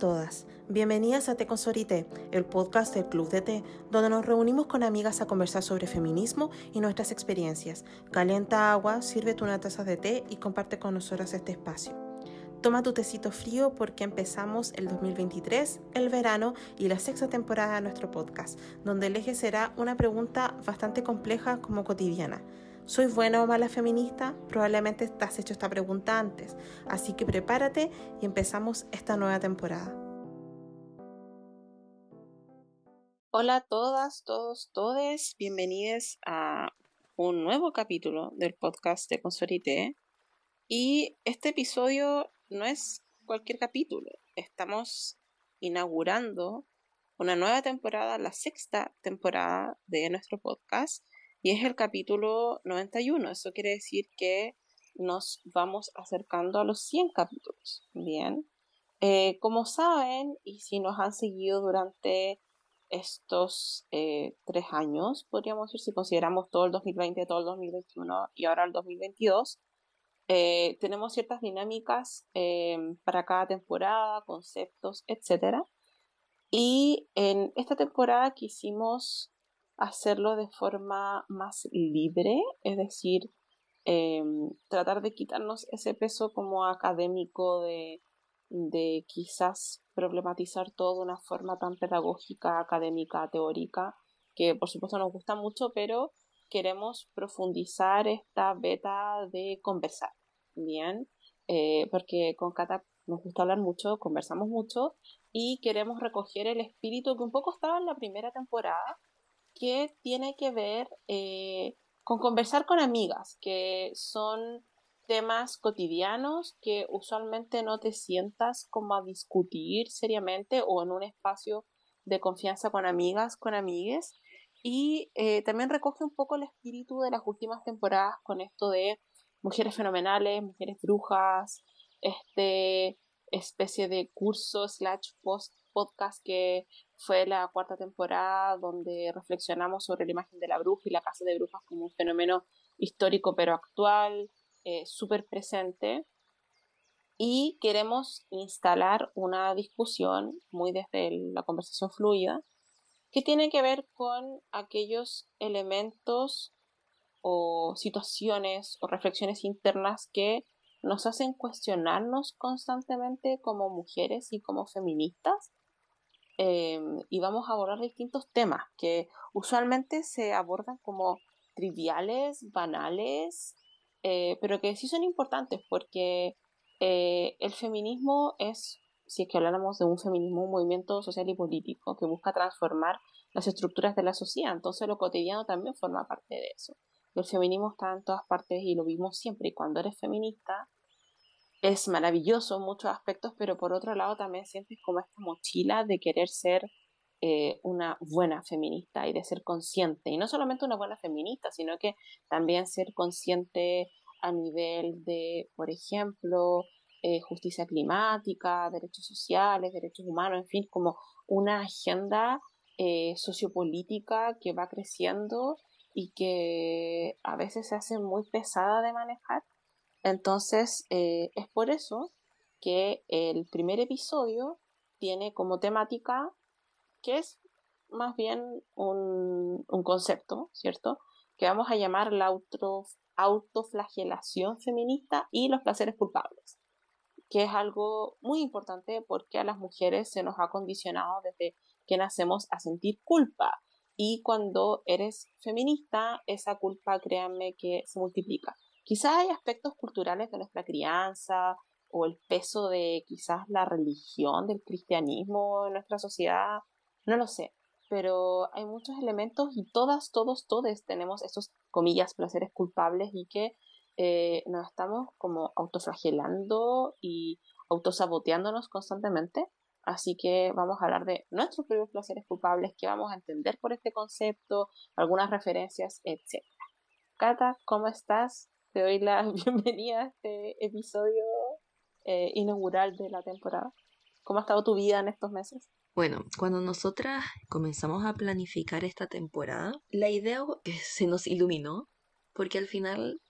todas, bienvenidas a Té con Sorité, el podcast del Club de Té, donde nos reunimos con amigas a conversar sobre feminismo y nuestras experiencias. Calienta agua, sírvete una taza de té y comparte con nosotras este espacio. Toma tu tecito frío porque empezamos el 2023, el verano y la sexta temporada de nuestro podcast, donde el eje será una pregunta bastante compleja como cotidiana. ¿Soy buena o mala feminista? Probablemente te has hecho esta pregunta antes, así que prepárate y empezamos esta nueva temporada. Hola a todas, todos, todes, bienvenidos a un nuevo capítulo del podcast de Consorité. Y este episodio no es cualquier capítulo, estamos inaugurando una nueva temporada, la sexta temporada de nuestro podcast y es el capítulo 91. Eso quiere decir que nos vamos acercando a los 100 capítulos. Bien. Eh, como saben, y si nos han seguido durante estos eh, tres años, podríamos decir, si consideramos todo el 2020, todo el 2021 y ahora el 2022, eh, tenemos ciertas dinámicas para cada temporada, conceptos, etc. Y en esta temporada quisimos hacerlo de forma más libre, es decir, em, tratar de quitarnos ese peso como académico de, de quizás problematizar todo de una forma tan pedagógica, académica, teórica, que por supuesto nos gusta mucho, pero queremos profundizar esta beta de conversar, ¿bien? Eh, porque con Cata nos gusta hablar mucho, conversamos mucho y queremos recoger el espíritu que un poco estaba en la primera temporada, que tiene que ver eh, con conversar con amigas, que son temas cotidianos que usualmente no te sientas como a discutir seriamente o en un espacio de confianza con amigas, con amigues. Y eh, también recoge un poco el espíritu de las últimas temporadas con esto de mujeres fenomenales, mujeres brujas, este especie de curso slash post podcast que fue la cuarta temporada donde reflexionamos sobre la imagen de la bruja y la casa de brujas como un fenómeno histórico pero actual, eh, súper presente. Y queremos instalar una discusión muy desde la conversación fluida que tiene que ver con aquellos elementos o situaciones o reflexiones internas que nos hacen cuestionarnos constantemente como mujeres y como feministas Em, y vamos a abordar distintos temas que usualmente se abordan como triviales, banales, eh, pero que sí son importantes porque eh, el feminismo es, si es que habláramos de un feminismo, un movimiento social y político que busca transformar las estructuras de la sociedad, entonces lo cotidiano también forma parte de eso. El feminismo está en todas partes y lo vimos siempre y cuando eres feminista es maravilloso en muchos aspectos, pero por otro lado también sientes como esta mochila de querer ser eh, una buena feminista y de ser consciente. Y no solamente una buena feminista, sino que también ser consciente a nivel de, por ejemplo, eh, justicia climática, derechos sociales, derechos humanos, en fin, como una agenda eh, sociopolítica que va creciendo y que a veces se hace muy pesada de manejar entonces, eh, es por eso que el primer episodio tiene como temática que es más bien un, concepto, ¿cierto? Que vamos a llamar la auto, autoflagelación feminista y los placeres culpables, que es algo muy importante porque a las mujeres se nos ha condicionado desde que nacemos a sentir culpa. Y cuando eres feminista, esa culpa, créanme que se multiplica. Quizás hay aspectos culturales de nuestra crianza o el peso de quizás la religión del cristianismo en nuestra sociedad, no lo sé, pero hay muchos elementos y todas, todos, todos tenemos esos, comillas, placeres culpables y que eh, nos estamos como autoflagelando y autosaboteándonos constantemente. Así que vamos a hablar de nuestros propios placeres culpables, que vamos a entender por este concepto, algunas referencias, etc. Cata, ¿cómo estás? Te doy la bienvenida a este episodio eh, inaugural de la temporada. ¿Cómo ha estado tu vida en estos meses? Bueno, cuando nosotras comenzamos a planificar esta temporada, la idea se nos iluminó, porque al final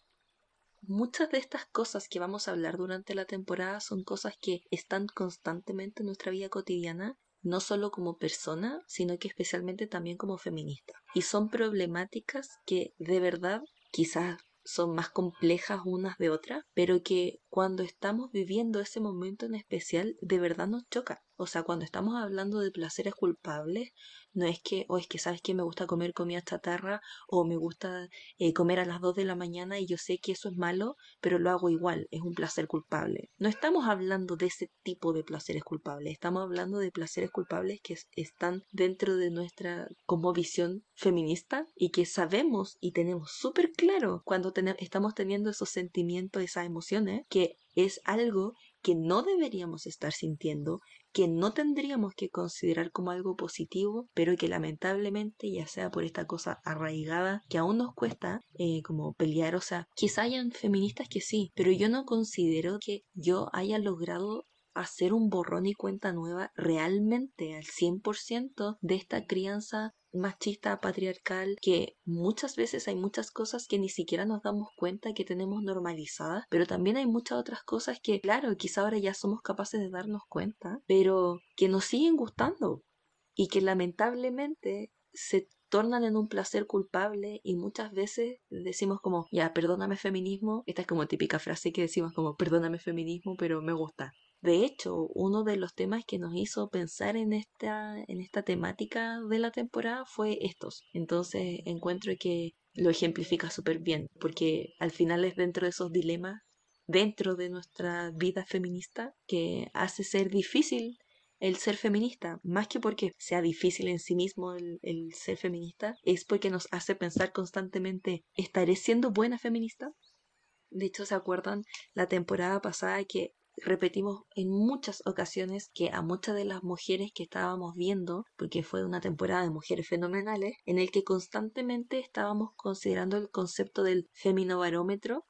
muchas de estas cosas que vamos a hablar durante la temporada son cosas que están constantemente en nuestra vida cotidiana, no solo como persona, sino que especialmente también como feminista. Y son problemáticas que de verdad quizás son más complejas unas de otras, pero que cuando estamos viviendo ese momento en especial de verdad nos choca. O sea, cuando estamos hablando de placeres culpables, no es que, o es que sabes que me gusta comer comida chatarra o me gusta eh, comer a las 2 de la mañana y yo sé que eso es malo, pero lo hago igual, es un placer culpable. No estamos hablando de ese tipo de placeres culpables, estamos hablando de placeres culpables que están dentro de nuestra como visión feminista y que sabemos y tenemos súper claro cuando estamos teniendo esos sentimientos, esas emociones, que es algo que no deberíamos estar sintiendo, que no tendríamos que considerar como algo positivo, pero que lamentablemente, ya sea por esta cosa arraigada que aún nos cuesta eh, como pelear, o sea, quizá hayan feministas que sí, pero yo no considero que yo haya logrado hacer un borrón y cuenta nueva realmente al 100% de esta crianza machista, patriarcal, que muchas veces hay muchas cosas que ni siquiera nos damos cuenta que tenemos normalizadas, pero también hay muchas otras cosas que, claro, quizá ahora ya somos capaces de darnos cuenta, pero que nos siguen gustando y que lamentablemente se tornan en un placer culpable y muchas veces decimos como, ya, perdóname feminismo, esta es como típica frase que decimos como, perdóname feminismo, pero me gusta. De hecho, uno de los temas que nos hizo pensar en esta, en esta temática de la temporada fue estos. Entonces encuentro que lo ejemplifica súper bien, porque al final es dentro de esos dilemas, dentro de nuestra vida feminista, que hace ser difícil el ser feminista, más que porque sea difícil en sí mismo el, el, ser feminista, es porque nos hace pensar constantemente, ¿estaré siendo buena feminista? De hecho, ¿se acuerdan la temporada pasada que repetimos en muchas ocasiones que a muchas de las mujeres que estábamos viendo, porque fue una temporada de mujeres fenomenales, en el que constantemente estábamos considerando el concepto del feminobarómetro,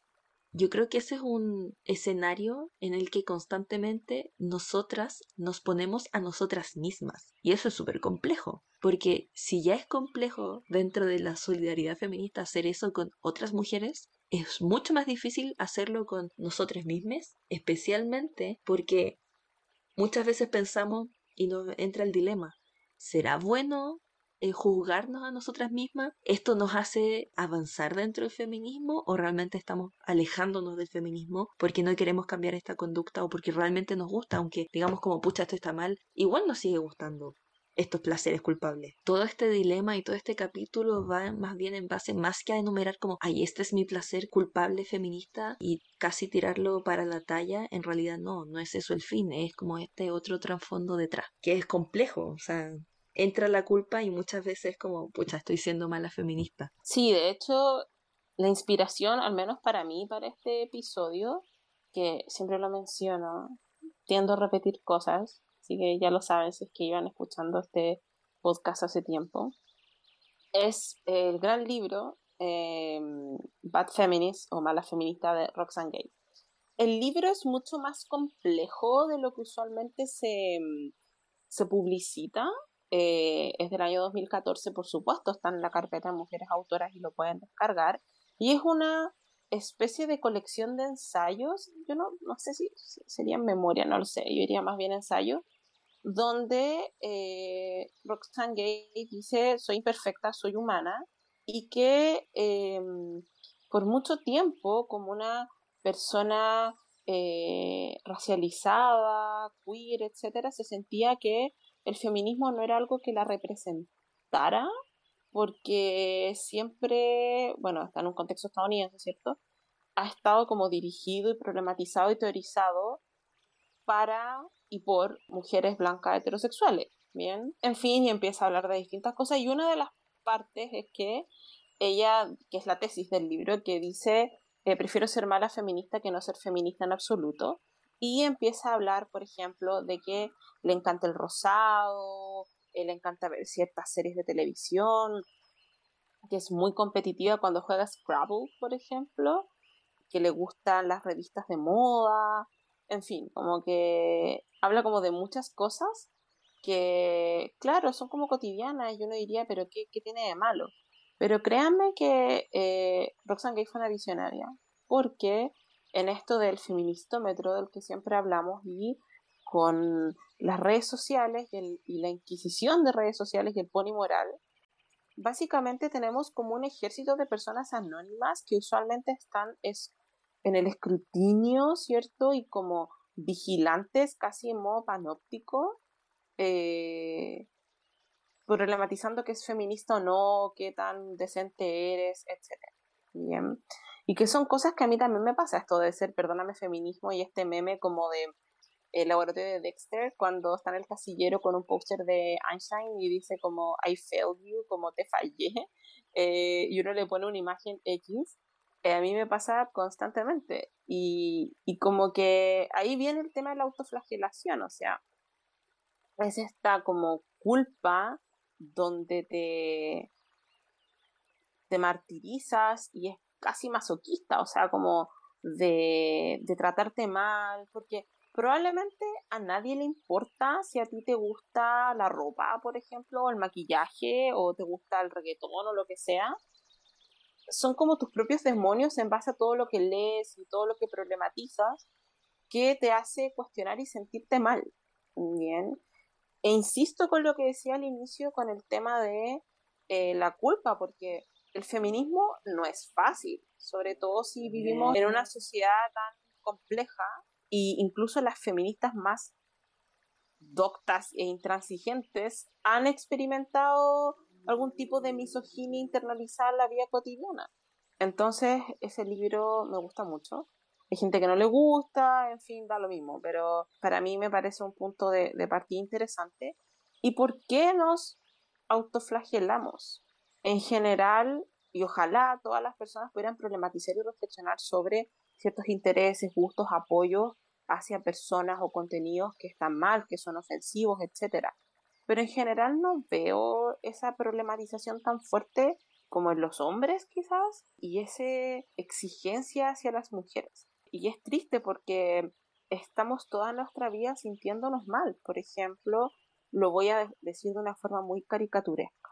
yo creo que ese es un escenario en el que constantemente nosotras nos ponemos a nosotras mismas. Y eso es súper complejo, porque si ya es complejo dentro de la solidaridad feminista hacer eso con otras mujeres, es mucho más difícil hacerlo con nosotras mismas, especialmente porque muchas veces pensamos y nos entra el dilema, ¿será bueno eh, juzgarnos a nosotras mismas? ¿Esto nos hace avanzar dentro del feminismo o realmente estamos alejándonos del feminismo porque no queremos cambiar esta conducta o porque realmente nos gusta, aunque digamos como pucha esto está mal, igual nos sigue gustando? Estos placeres culpables. Todo este dilema y todo este capítulo va más bien en base más que a enumerar como, ay, este es mi placer culpable feminista y casi tirarlo para la talla, en realidad no, no es eso el fin, es como este otro trasfondo detrás, que es complejo, o sea, entra la culpa y muchas veces como, pucha, estoy siendo mala feminista. Sí, de hecho, la inspiración, al menos para mí, para este episodio, que siempre lo menciono, tiendo a repetir cosas, así que ya lo saben si es que iban escuchando este podcast hace tiempo, es el gran libro em, Bad Feminist o Mala Feminista de Roxane Gay. El libro es mucho más complejo de lo que usualmente se, em, se publicita. Eh, es del año 2014, por supuesto, está en la carpeta de mujeres autoras y lo pueden descargar. Y es una especie de colección de ensayos. Yo no, no sé si sería en memoria, no lo sé, yo diría más bien ensayo, donde eh, Roxane Gay dice, soy imperfecta, soy humana, y que em, por mucho tiempo, como una persona eh, racializada, queer, etcétera, se sentía que el feminismo no era algo que la representara, porque siempre, bueno, está en un contexto estadounidense, ¿cierto? Ha estado como dirigido y problematizado y teorizado para y por mujeres blancas heterosexuales. Bien, en fin, y empieza a hablar de distintas cosas y una de las partes es que ella, que es la tesis del libro, que dice, eh, prefiero ser mala feminista que no ser feminista en absoluto, y empieza a hablar, por ejemplo, de que le encanta el rosado, eh, le encanta ver ciertas series de televisión, que es muy competitiva cuando juega Scrabble, por ejemplo, que le gustan las revistas de moda, en fin, como que habla como de muchas cosas que, claro, son como cotidianas y uno diría, pero ¿qué, qué tiene de malo? Pero créanme que eh, Roxanne Gay fue una visionaria. porque en esto del feministómetro del que siempre hablamos y con las redes sociales y, la inquisición de redes sociales y el pony moral, básicamente tenemos como un ejército de personas anónimas que usualmente están es, en el escrutinio, ¿cierto? Y como vigilantes, casi en modo panóptico, eh, problematizando que es feminista o no, qué tan decente eres, etc. Bien. Y que son cosas que a mí también me pasa, esto de ser, perdóname, feminismo y este meme como de el laboratorio de Dexter cuando está en el casillero con un póster de Einstein y dice como I failed you, como te fallé, eh, y uno le pone una imagen X, eh, a mí me pasa constantemente. Y, y como que ahí viene el tema de la autoflagelación, o sea, es esta como culpa donde te, te martirizas y es casi masoquista, o sea, como de, de tratarte mal, porque probablemente a nadie le importa si a ti te gusta la ropa, por ejemplo, o el maquillaje, o te gusta el reggaetón o lo que sea. Son como tus propios demonios en base a todo lo que lees y todo lo que problematizas que te hace cuestionar y sentirte mal. Bien. E insisto con lo que decía al inicio con el tema de eh, la culpa, porque el feminismo no es fácil, sobre todo si vivimos en una sociedad tan compleja y incluso las feministas más doctas e intransigentes han experimentado algún tipo de misoginia internalizada la vida cotidiana. Entonces, ese libro me gusta mucho. Hay gente que no le gusta, en fin, da lo mismo, pero para mí me parece un punto de, partida interesante. ¿Y por qué nos autoflagelamos? En general, y ojalá todas las personas pudieran problematizar y reflexionar sobre ciertos intereses, gustos, apoyos hacia personas o contenidos que están mal, que son ofensivos, etc. Pero en general no veo esa problematización tan fuerte como en los hombres quizás y esa exigencia hacia las mujeres. Y es triste porque estamos toda nuestra vida sintiéndonos mal. Por ejemplo, lo voy a decir de una forma muy caricaturesca,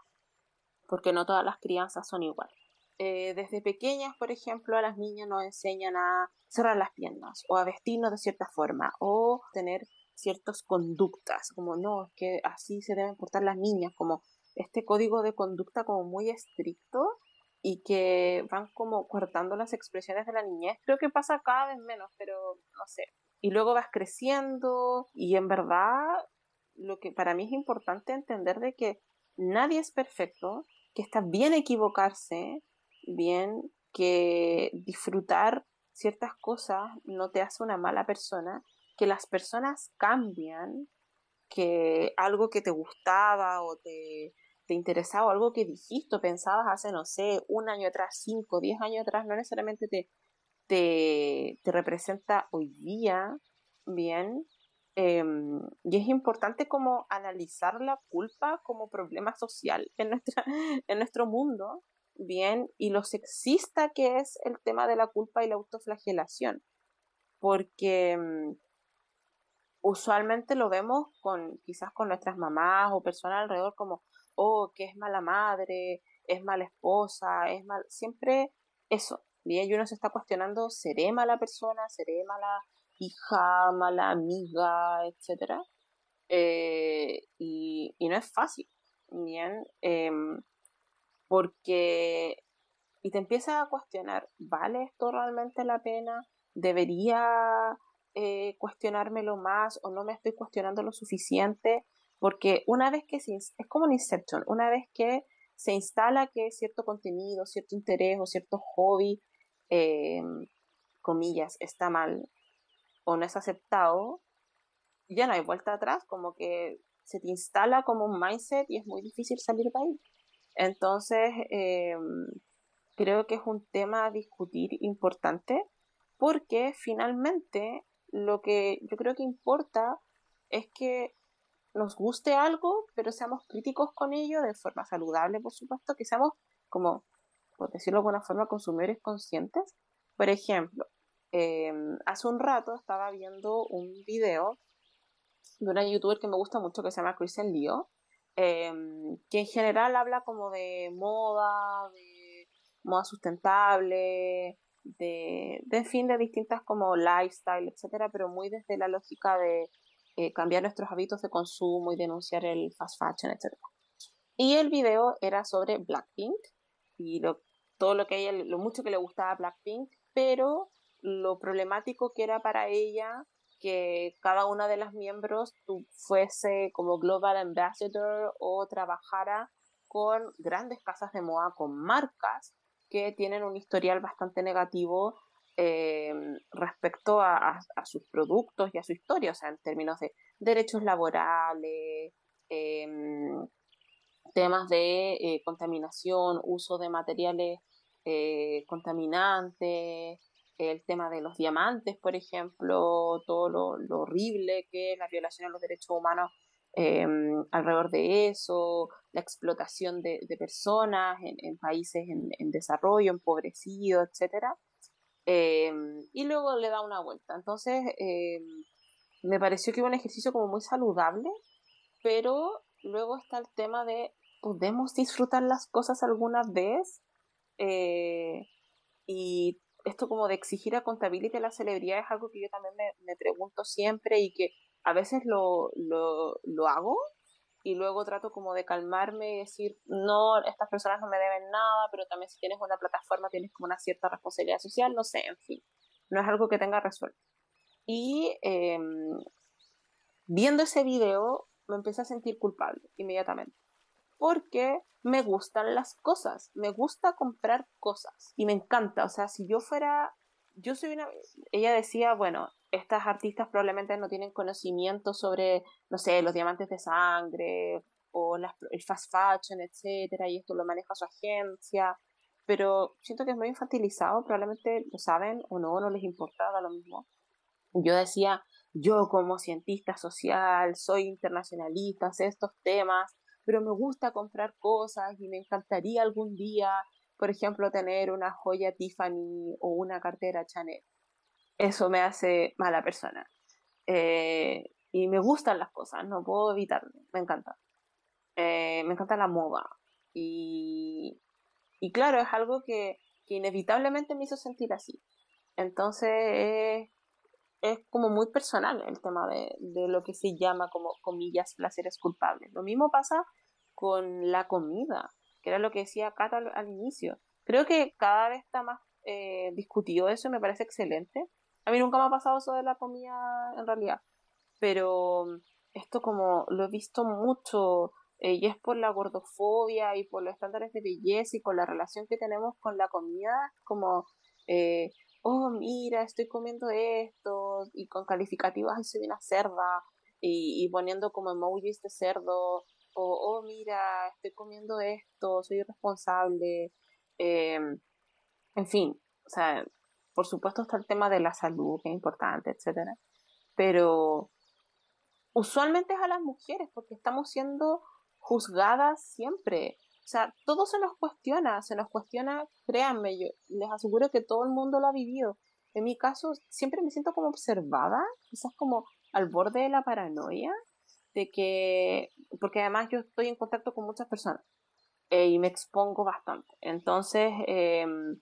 porque no todas las crianzas son iguales. Eh, desde pequeñas, por ejemplo, a las niñas nos enseñan a cerrar las piernas o a vestirnos de cierta forma o tener ciertas conductas, como no, es que así se deben portar las niñas, como este código de conducta como muy estricto y que van como cortando las expresiones de la niñez. Creo que pasa cada vez menos, pero no sé. Y luego vas creciendo y en verdad lo que para mí es importante entender de que nadie es perfecto, que está bien equivocarse, bien que disfrutar ciertas cosas no te hace una mala persona, que las personas cambian, que algo que te gustaba o te, te interesaba, o algo que dijiste o pensabas hace, no sé, un año atrás, cinco, diez años atrás, no necesariamente te, te, representa hoy día, bien. Em, y es importante como analizar la culpa como problema social en, nuestra, en nuestro mundo bien y lo sexista que es el tema de la culpa y la autoflagelación, porque mm, usualmente lo vemos con quizás con nuestras mamás o personas alrededor como, oh, que es mala madre, es mala esposa, es mal, siempre eso, bien, y uno se está cuestionando, ¿seré mala persona? ¿Seré mala hija, mala amiga, etcétera? Eh, y, no es fácil, bien. Em, porque y te empiezas a cuestionar, ¿vale esto realmente la pena? ¿Debería eh, cuestionármelo más o no me estoy cuestionando lo suficiente? Porque una vez que se, es como un Inception, una vez que se instala que cierto contenido, cierto interés o cierto hobby, eh, comillas, está mal o no es aceptado, ya no hay vuelta atrás, como que se te instala como un mindset y es muy difícil salir de ahí. Entonces, em, creo que es un tema a discutir importante porque finalmente lo que yo creo que importa es que nos guste algo, pero seamos críticos con ello de forma saludable, por supuesto, que seamos como, por decirlo de alguna forma, consumidores conscientes. Por ejemplo, em, hace un rato estaba viendo un video de una youtuber que me gusta mucho que se llama Kristen Leo Em, que en general habla como de moda, de moda sustentable, de, de, fin, de distintas como lifestyle, etcétera, pero muy desde la lógica de eh, cambiar nuestros hábitos de consumo y denunciar el fast fashion, etcétera. Y el video era sobre Blackpink y lo, todo lo que ella, lo mucho que le gustaba Blackpink, pero lo problemático que era para ella que cada una de las miembros fuese como Global Ambassador o trabajara con grandes casas de moda, con marcas que tienen un historial bastante negativo eh, respecto a, sus productos y a su historia, o sea, en términos de derechos laborales, em, temas de eh, contaminación, uso de materiales eh, contaminantes, el tema de los diamantes, por ejemplo, todo lo, horrible que es la violación a los derechos humanos em, alrededor de eso, la explotación de, personas en, países en, desarrollo, empobrecidos, etc. Em, y luego le da una vuelta. Entonces, em, me pareció que fue un ejercicio como muy saludable, pero luego está el tema de, ¿podemos disfrutar las cosas alguna vez? Eh, y esto como de exigir a contabilidad a la celebridad es algo que yo también me, pregunto siempre y que a veces lo, lo, hago y luego trato como de calmarme y decir, no, estas personas no me deben nada, pero también si tienes una plataforma tienes como una cierta responsabilidad social, no sé, en fin, no es algo que tenga resuelto. Y em, viendo ese video me empecé a sentir culpable inmediatamente, porque me gustan las cosas, me gusta comprar cosas y me encanta, o sea, si yo fuera, yo soy una, ella decía, bueno, estas artistas probablemente no tienen conocimiento sobre, no sé, los diamantes de sangre o el fast fashion, etcétera, y esto lo maneja su agencia, pero siento que es muy infantilizado, probablemente lo saben o no, no les importa, lo mismo. Yo decía, yo como cientista social, soy internacionalista, sé estos temas, pero me gusta comprar cosas y me encantaría algún día, por ejemplo, tener una joya Tiffany o una cartera Chanel. Eso me hace mala persona. Eh, y me gustan las cosas, no puedo evitarlo, me encanta. Eh, me encanta la moda. Y, y claro, es algo que, que, inevitablemente me hizo sentir así. Entonces es como muy personal el tema de, de, lo que se llama como comillas placeres culpables. Lo mismo pasa con la comida, que era lo que decía Cata al, inicio. Creo que cada vez está más eh, discutido eso me parece excelente. A mí nunca me ha pasado eso de la comida en realidad, pero esto como lo he visto mucho eh, y es por la gordofobia y por los estándares de belleza y por la relación que tenemos con la comida, como eh, oh, mira, estoy comiendo esto, y con calificativos, ay, soy una cerda, y, poniendo como emojis de cerdo, o, oh, mira, estoy comiendo esto, soy irresponsable, em, en fin, o sea, por supuesto está el tema de la salud, que es importante, etcétera, pero usualmente es a las mujeres, porque estamos siendo juzgadas siempre. O sea, todo se nos cuestiona, se nos cuestiona, créanme, yo les aseguro que todo el mundo lo ha vivido. En mi caso, siempre me siento como observada, quizás como al borde de la paranoia, de que, porque además yo estoy en contacto con muchas personas eh, y me expongo bastante. Entonces, em,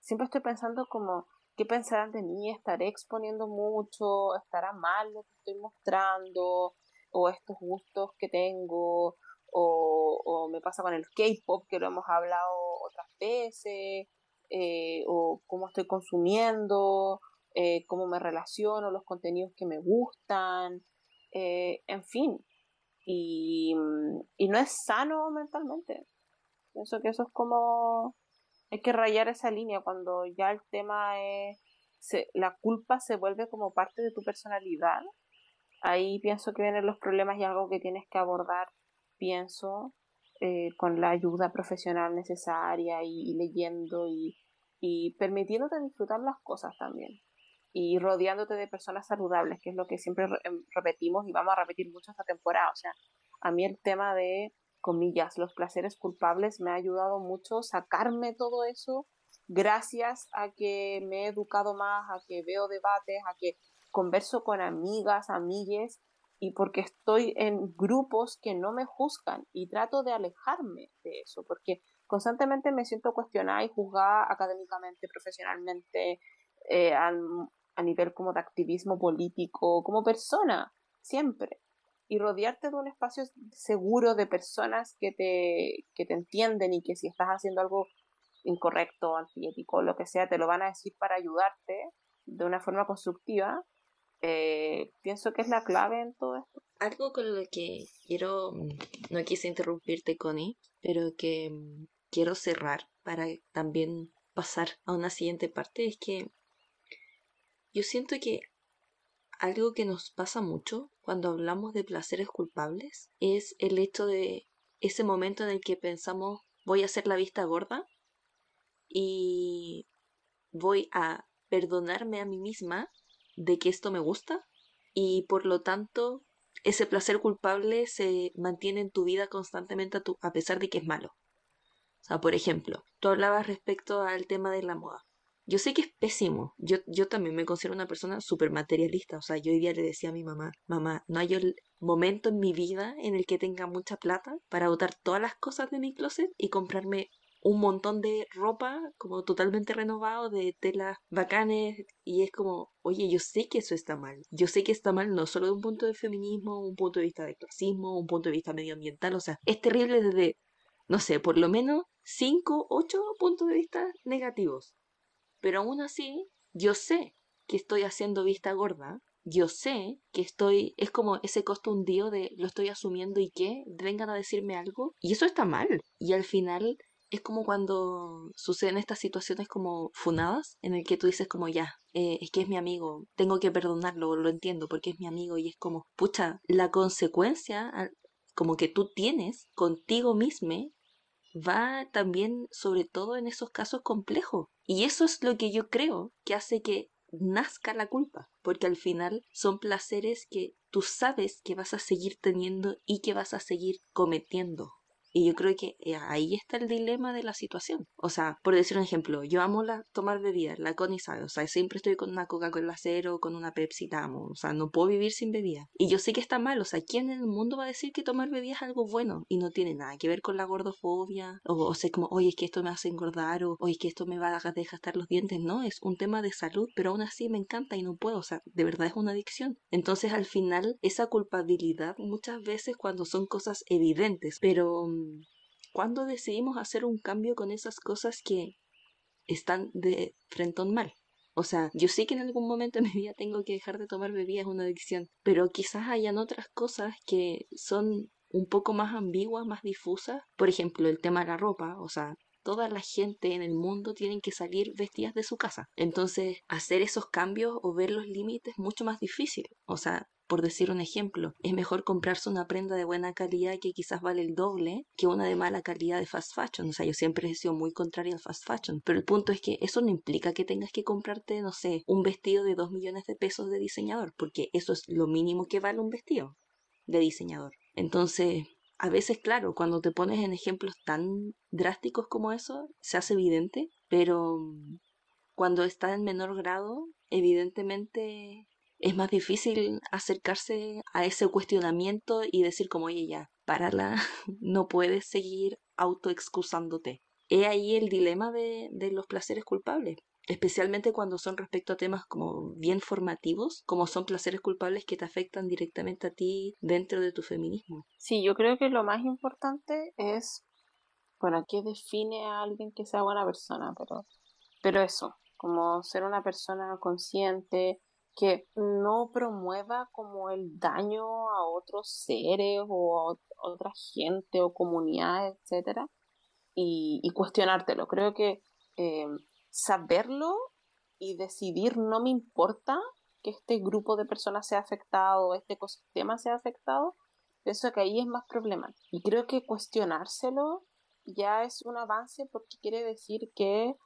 siempre estoy pensando como, ¿qué pensarán de mí? ¿Estaré exponiendo mucho? ¿Estará mal lo que estoy mostrando? ¿O estos gustos que tengo? o, me pasa con el K-pop que lo hemos hablado otras veces, eh, o cómo estoy consumiendo, eh, cómo me relaciono, los contenidos que me gustan, eh, en fin. Y, y, no es sano mentalmente. Pienso que eso es como. Hay que rayar esa línea cuando ya el tema es. la culpa se vuelve como parte de tu personalidad. Ahí pienso que vienen los problemas y algo que tienes que abordar pienso, eh, con la ayuda profesional necesaria y, leyendo y, y, permitiéndote disfrutar las cosas también. Y rodeándote de personas saludables, que es lo que siempre em, repetimos y vamos a repetir mucho esta temporada. O sea, a mí el tema de, comillas, los placeres culpables me ha ayudado mucho sacarme todo eso gracias a que me he educado más, a que veo debates, a que converso con amigas, amigues y porque estoy en grupos que no me juzgan y trato de alejarme de eso, porque constantemente me siento cuestionada y juzgada académicamente, profesionalmente, eh, a, a nivel como de activismo político, como persona, siempre. Y rodearte de un espacio seguro de personas que te, que te entienden y que si estás haciendo algo incorrecto, antiético, lo que sea, te lo van a decir para ayudarte de una forma constructiva, eh, pienso que es la clave en todo esto. Algo con lo que quiero, no quise interrumpirte, Connie, pero que mm, quiero cerrar para también pasar a una siguiente parte es que yo siento que algo que nos pasa mucho cuando hablamos de placeres culpables es el hecho de ese momento en el que pensamos voy a hacer la vista gorda y voy a perdonarme a mí misma de que esto me gusta y por lo tanto ese placer culpable se mantiene en tu vida constantemente a, tu, a pesar de que es malo. O sea, por ejemplo, tú hablabas respecto al tema de la moda. Yo sé que es pésimo. Yo, yo también me considero una persona súper materialista. O sea, yo hoy día le decía a mi mamá, mamá, no hay momento en mi vida en el que tenga mucha plata para botar todas las cosas de mi closet y comprarme un montón de ropa como totalmente renovado, de telas bacanes, y es como, oye, yo sé que eso está mal. Yo sé que está mal no solo de un punto de feminismo, un punto de vista de clasismo, un punto de vista medioambiental, o sea, es terrible desde, no sé, por lo menos 5, 8 puntos de vista negativos. Pero aún así, yo sé que estoy haciendo vista gorda, yo sé que estoy, es como ese costo hundido de lo estoy asumiendo y que vengan a decirme algo, y eso está mal. Y al final es como cuando suceden estas situaciones como funadas, en el que tú dices como ya, eh, es que es mi amigo, tengo que perdonarlo, lo entiendo porque es mi amigo y es como, pucha, la consecuencia como que tú tienes contigo mismo va también sobre todo en esos casos complejos. Y eso es lo que yo creo que hace que nazca la culpa, porque al final son placeres que tú sabes que vas a seguir teniendo y que vas a seguir cometiendo. Y yo creo que eh, ahí está el dilema de la situación. O sea, por decir un ejemplo, yo amo la, tomar bebidas, la Connie sabe, o sea, siempre estoy con una Coca-Cola cero, con una Pepsi, la amo, o sea, no puedo vivir sin bebida. Y yo sé que está mal, o sea, ¿quién en el mundo va a decir que tomar bebidas es algo bueno? Y no tiene nada que ver con la gordofobia, o, o sea, como, oye, es que esto me hace engordar, o oye, es que esto me va a dejar estar los dientes, no, es un tema de salud, pero aún así me encanta y no puedo, o sea, de verdad es una adicción. Entonces, al final, esa culpabilidad muchas veces cuando son cosas evidentes, pero mm, ¿Cuándo decidimos hacer un cambio con esas cosas que están de frente a un mal? O sea, yo sé que en algún momento de mi vida tengo que dejar de tomar bebidas, una adicción, pero quizás hayan otras cosas que son un poco más ambiguas, más difusas. Por ejemplo, el tema de la ropa, o sea, toda la gente en el mundo tiene que salir vestidas de su casa. Entonces, hacer esos cambios o ver los límites es mucho más difícil. O sea, por decir un ejemplo, es mejor comprarse una prenda de buena calidad que quizás vale el doble que una de mala calidad de fast fashion. O sea, yo siempre he sido muy contraria al fast fashion. Pero el punto es que eso no implica que tengas que comprarte, no sé, un vestido de dos millones de pesos de diseñador, porque eso es lo mínimo que vale un vestido de diseñador. Entonces, a veces, claro, cuando te pones en ejemplos tan drásticos como eso, se hace evidente, pero cuando está en menor grado, evidentemente es más difícil acercarse a ese cuestionamiento y decir como, oye, ya, párala, no puedes seguir autoexcusándote. He ahí el dilema de, de los placeres culpables, especialmente cuando son respecto a temas como bien formativos, como son placeres culpables que te afectan directamente a ti dentro de tu feminismo. Sí, yo creo que lo más importante es, bueno, ¿qué define a alguien que sea buena persona? Pero, pero eso, como ser una persona consciente, que no promueva como el daño a otros seres o a otra gente o comunidades, etcétera, y, cuestionártelo. Creo que eh, saberlo y decidir no me importa que este grupo de personas sea afectado, este ecosistema sea afectado, pienso que ahí es más problemático. Y creo que cuestionárselo ya es un avance porque quiere decir que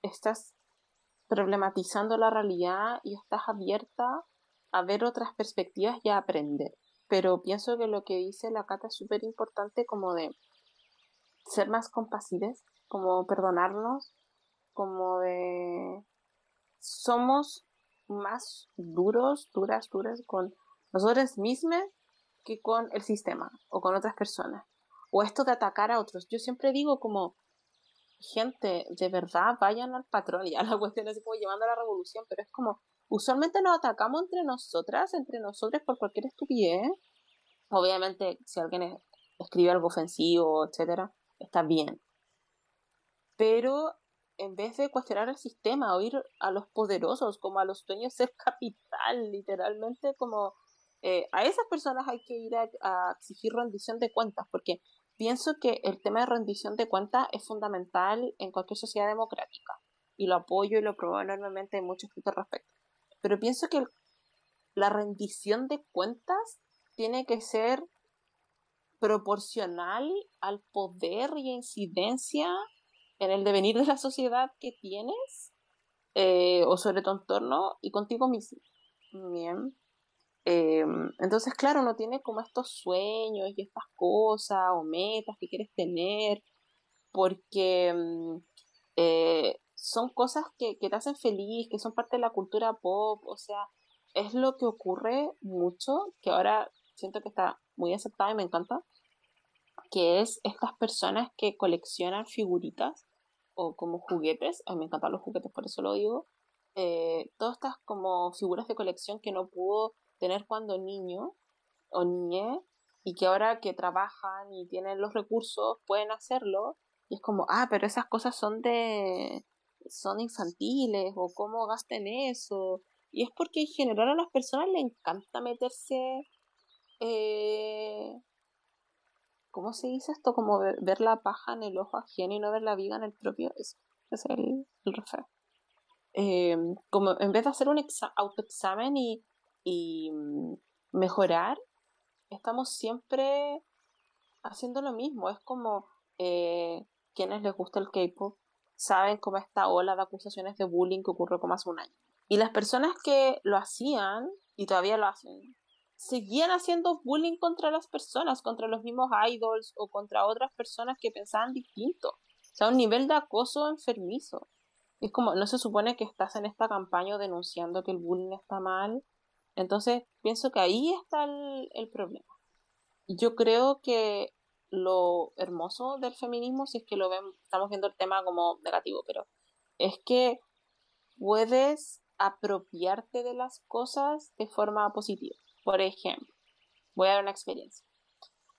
estás problematizando la realidad y estás abierta a ver otras perspectivas y a aprender. Pero pienso que lo que dice la Cata es súper importante como de ser más compasivos, como perdonarnos, como de somos más duros, duras, duras con nosotros mismos que con el sistema o con otras personas. O esto de atacar a otros. Yo siempre digo como gente, de verdad, vayan al patrón. Ya la cuestión es como llevando a la revolución, pero es como, usualmente nos atacamos entre nosotras, entre nosotros por cualquier estupidez. Obviamente, si alguien escribe algo ofensivo, etcétera, está bien. Pero en vez de cuestionar el sistema, oír a los poderosos, como a los dueños del capital, literalmente, como eh, a esas personas hay que ir a, exigir rendición de cuentas, porque pienso que el tema de rendición de cuentas es fundamental en cualquier sociedad democrática, y lo apoyo y lo promuevo enormemente en muchos puntos al respecto. Pero pienso que la rendición de cuentas tiene que ser proporcional al poder y incidencia en el devenir de la sociedad que tienes eh, o sobre tu entorno y contigo mismo. Bien. Eh, entonces, claro, uno tiene como estos sueños y estas cosas o metas que quieres tener porque mm, eh, son cosas que, que te hacen feliz, que son parte de la cultura pop, o sea, es lo que ocurre mucho, que ahora siento que está muy aceptado y me encanta, que es estas personas que coleccionan figuritas o como juguetes, a mí me encantan los juguetes, por eso lo digo, eh, todas estas como figuras de colección que no pudo tener cuando niño o niñe y que ahora que trabajan y tienen los recursos pueden hacerlo y es como, ah, pero esas cosas son de, son infantiles o cómo gasten eso. Y es porque en general a las personas les encanta meterse eh, ¿Cómo se dice esto? Como ver, la paja en el ojo ajeno y no ver la viga en el propio. Es, es el, el eh, como en vez de hacer un autoexamen y, y mm, mejorar, estamos siempre haciendo lo mismo. Es como eh, quienes les gusta el K-pop saben cómo esta ola de acusaciones de bullying que ocurrió como hace un año. Y las personas que lo hacían, y todavía lo hacen, seguían haciendo bullying contra las personas, contra los mismos idols o contra otras personas que pensaban distinto. O sea, un nivel de acoso enfermizo. Es como, no se supone que estás en esta campaña denunciando que el bullying está mal. Entonces, pienso que ahí está el, problema. Yo creo que lo hermoso del feminismo, si es que lo ven, estamos viendo el tema como negativo, pero es que puedes apropiarte de las cosas de forma positiva. Por ejemplo, voy a dar una experiencia.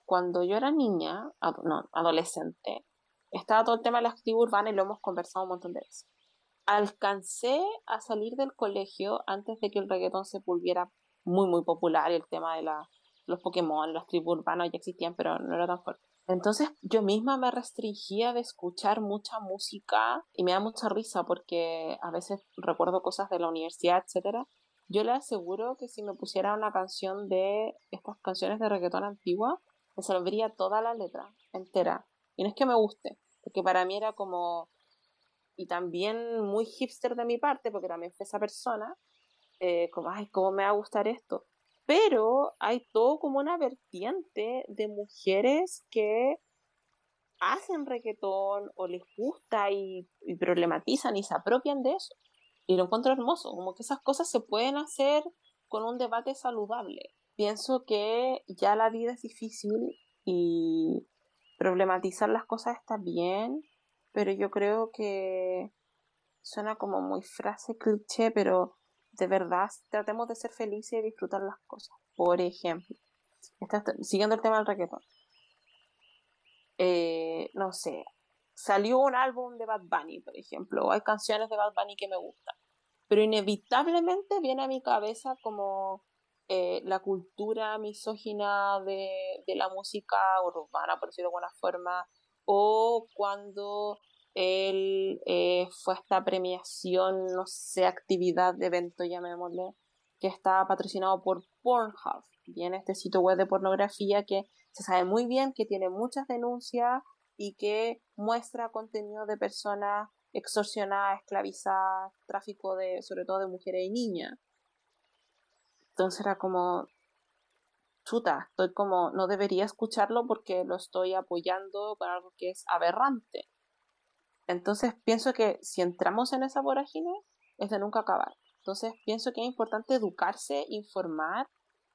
Cuando yo era niña, no, adolescente, estaba todo el tema de la actividad urbana y lo hemos conversado un montón de veces. Alcancé a salir del colegio antes de que el reggaetón se volviera muy, muy popular y el tema de la, los Pokémon, las tribus urbanas ya existían, pero no era tan fuerte. Entonces yo misma me restringía de escuchar mucha música y me da mucha risa porque a veces recuerdo cosas de la universidad, etcétera, yo le aseguro que si me pusiera una canción de estas canciones de reggaetón antigua, me salvaría toda la letra entera. Y no es que me guste, porque para mí era como. Y también muy hipster de mi parte, porque también fue esa persona, eh, como, ay, ¿cómo me va a gustar esto? Pero hay todo como una vertiente de mujeres que hacen reggaetón o les gusta y problematizan y se apropian de eso. Y lo encuentro hermoso, como que esas cosas se pueden hacer con un debate saludable. Pienso que ya la vida es difícil y problematizar las cosas está bien, pero yo creo que suena como muy frase cliché, pero de verdad tratemos de ser felices y disfrutar las cosas. Por ejemplo, siguiendo el tema del reggaetón. Eh, no sé, salió un álbum de Bad Bunny, por ejemplo, hay canciones de Bad Bunny que me gustan, pero inevitablemente viene a mi cabeza como eh, la cultura misógina de, de, la música urbana, por decirlo de alguna forma, o cuando él eh, fue a esta premiación, no sé, actividad de evento, llamémosle, que está patrocinado por Pornhub, bien este sitio web de pornografía que se sabe muy bien que tiene muchas denuncias y que muestra contenido de personas extorsionadas, esclavizadas, tráfico de, sobre todo de mujeres y niñas. Entonces era como, chuta, estoy como, no debería escucharlo porque lo estoy apoyando con algo que es aberrante. Entonces pienso que si entramos en esa vorágine es de nunca acabar. Entonces pienso que es importante educarse, informar,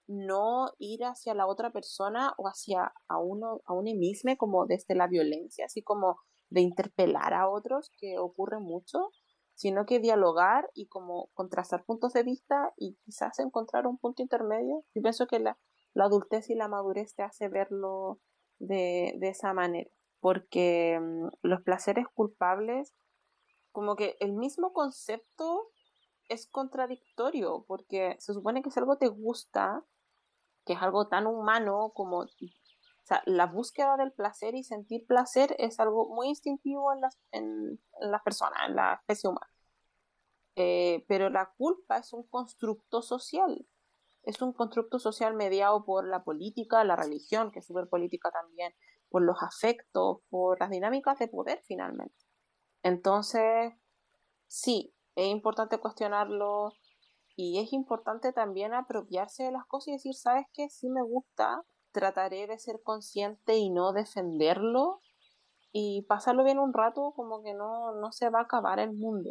no ir hacia la otra persona o hacia a uno, a uno mismo como desde la violencia, así como de interpelar a otros, que ocurre mucho, sino que dialogar y como contrastar puntos de vista y quizás encontrar un punto intermedio. Yo pienso que la, la adultez y la madurez te hace verlo de, esa manera, porque mm, los placeres culpables, como que el mismo concepto es contradictorio, porque se supone que si algo te gusta, que es algo tan humano como sea, la búsqueda del placer y sentir placer es algo muy instintivo en las, en, las personas, en la especie humana. Eh, pero la culpa es un constructo social. Es un constructo social mediado por la política, la religión, que es súper política también, por los afectos, por las dinámicas de poder finalmente. Entonces, sí, es importante cuestionarlo y es importante también apropiarse de las cosas y decir, ¿sabes qué? Sí me gusta, trataré de ser consciente y no defenderlo y pasarlo bien un rato como que no, no se va a acabar el mundo.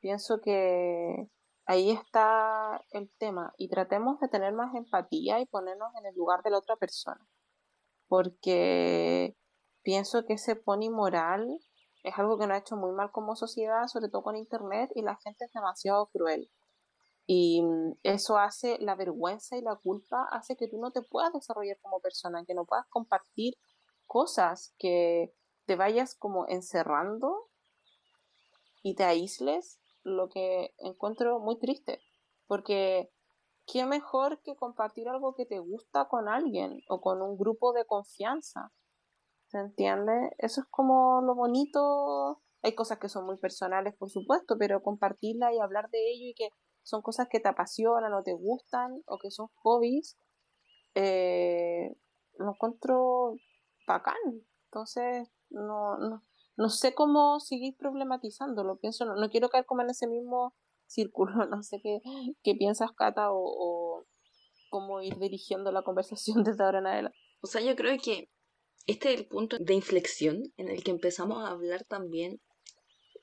Pienso que ahí está el tema y tratemos de tener más empatía y ponernos en el lugar de la otra persona. Porque pienso que ese pony moral es algo que nos ha hecho muy mal como sociedad, sobre todo con Internet, y la gente es demasiado cruel. Y mm, eso hace la vergüenza y la culpa, hace que tú no te puedas desarrollar como persona, que no puedas compartir cosas, que te vayas como encerrando y te aísles, lo que encuentro muy triste, porque qué mejor que compartir algo que te gusta con alguien o con un grupo de confianza. ¿Se entiende? Eso es como lo bonito. Hay cosas que son muy personales, por supuesto, pero compartirla y hablar de ello y que son cosas que te apasionan o te gustan o que son hobbies, eh, lo encuentro bacán. Entonces, no, no, no sé cómo seguir problematizándolo. Pienso, no, no quiero caer como en ese mismo círculo. No sé qué, qué piensas, Cata, o, o cómo ir dirigiendo la conversación desde ahora en adelante. O sea, yo creo que este es el punto de inflexión en el que empezamos a hablar también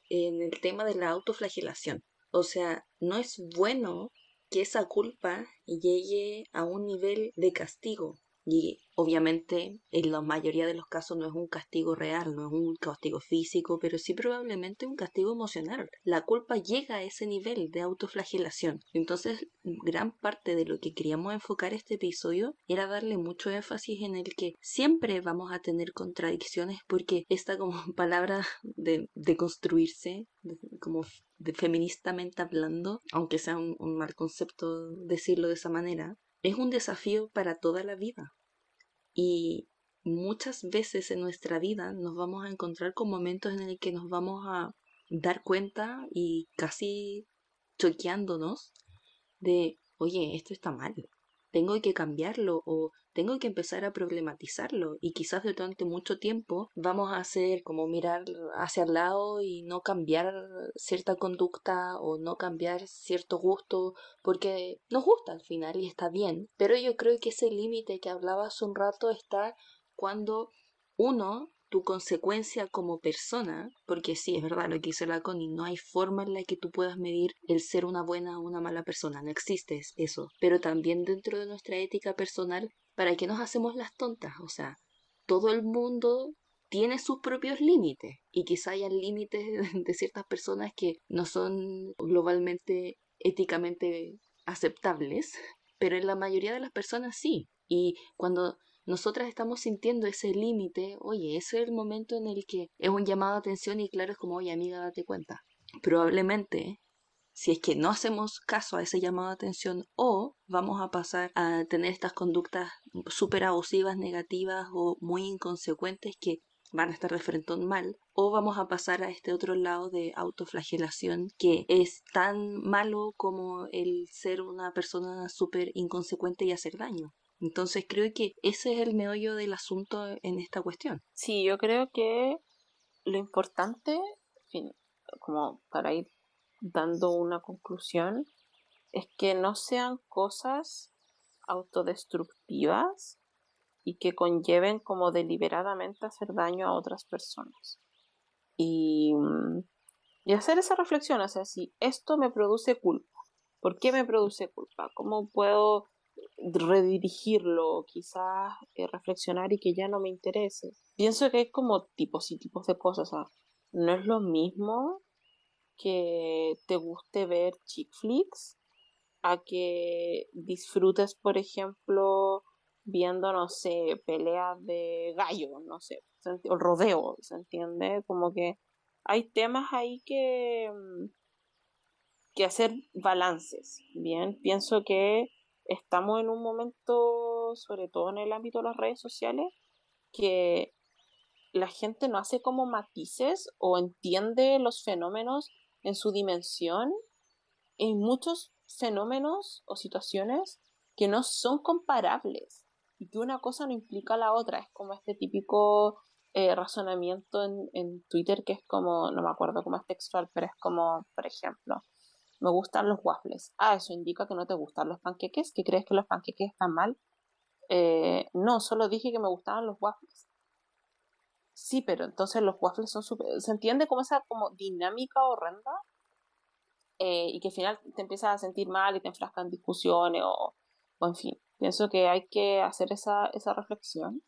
en el tema de la autoflagelación. O sea, no es bueno que esa culpa llegue a un nivel de castigo. Y obviamente en la mayoría de los casos no es un castigo real, no es un castigo físico, pero sí probablemente un castigo emocional. La culpa llega a ese nivel de autoflagelación. Entonces, gran parte de lo que queríamos enfocar este episodio era darle mucho énfasis en el que siempre vamos a tener contradicciones porque esta como palabra de, de construirse, como de feministamente hablando, aunque sea un mal concepto decirlo de esa manera, es un desafío para toda la vida. Y muchas veces en nuestra vida nos vamos a encontrar con momentos en el que nos vamos a dar cuenta y casi choqueándonos de, oye, esto está mal, tengo que cambiarlo o tengo que empezar a problematizarlo y quizás durante mucho tiempo vamos a hacer como mirar hacia el lado y no cambiar cierta conducta o no cambiar cierto gusto porque nos gusta al final y está bien pero yo creo que ese límite que hablaba hace un rato está cuando uno tu consecuencia como persona, porque sí, es verdad lo que hizo la no hay forma en la que tú puedas medir el ser una buena o una mala persona, no existe eso. Pero también dentro de nuestra ética personal, ¿para qué nos hacemos las tontas? O sea, todo el mundo tiene sus propios límites y quizá haya límites de ciertas personas que no son globalmente éticamente aceptables, pero en la mayoría de las personas sí. Y cuando nosotras estamos sintiendo ese límite, oye, ese es el momento en el que es un llamado de atención y claro, es como, oye, amiga, date cuenta. Probablemente, si es que no hacemos caso a ese llamado de atención o vamos a pasar a tener estas conductas súper abusivas, negativas o muy inconsecuentes que van a estar de frente mal, o vamos a pasar a este otro lado de autoflagelación que es tan malo como el ser una persona súper inconsecuente y hacer daño. Entonces creo que ese es el meollo del asunto en esta cuestión. Sí, yo creo que lo importante, como para ir dando una conclusión, es que no sean cosas autodestructivas y que conlleven como deliberadamente hacer daño a otras personas. Y, y hacer esa reflexión, o sea, si esto me produce culpa, ¿por qué me produce culpa? ¿Cómo puedo redirigirlo, quizás eh, reflexionar y que ya no me interese. Pienso que hay como tipos y tipos de cosas. no es lo mismo que te guste ver chick flicks a que disfrutes, por ejemplo, viendo, no sé, peleas de gallo, no sé, o rodeo, ¿se entiende? Como que hay temas ahí que, mm, que hacer balances, ¿bien? Pienso que estamos en un momento, sobre todo en el ámbito de las redes sociales, que la gente no hace como matices o entiende los fenómenos en su dimensión. Hay muchos fenómenos o situaciones que no son comparables y que una cosa no implica la otra. Es como este típico eh, razonamiento en, en Twitter que es como, no me acuerdo cómo es textual, pero es como, por ejemplo, me gustan los waffles. Ah, eso indica que no te gustan los panqueques, que crees que los panqueques están mal. Eh, no, solo dije que me gustaban los waffles. Sí, pero entonces los waffles son súper... ¿Se entiende como esa como dinámica horrenda? Eh, y que al final te empiezas a sentir mal y te enfrascas en discusiones o, o en fin. Pienso que hay que hacer esa, esa reflexión.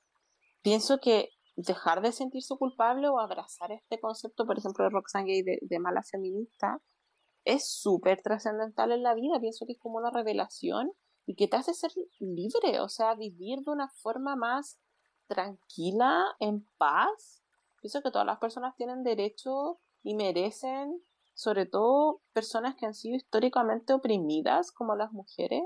Pienso que dejar de sentirse culpable o abrazar este concepto, por ejemplo, de Roxane Gay de mala feminista, es súper trascendental en la vida. Pienso que es como una revelación y que te hace ser libre, o sea, vivir de una forma más tranquila, en paz. Pienso que todas las personas tienen derecho y merecen, sobre todo personas que han sido históricamente oprimidas, como las mujeres,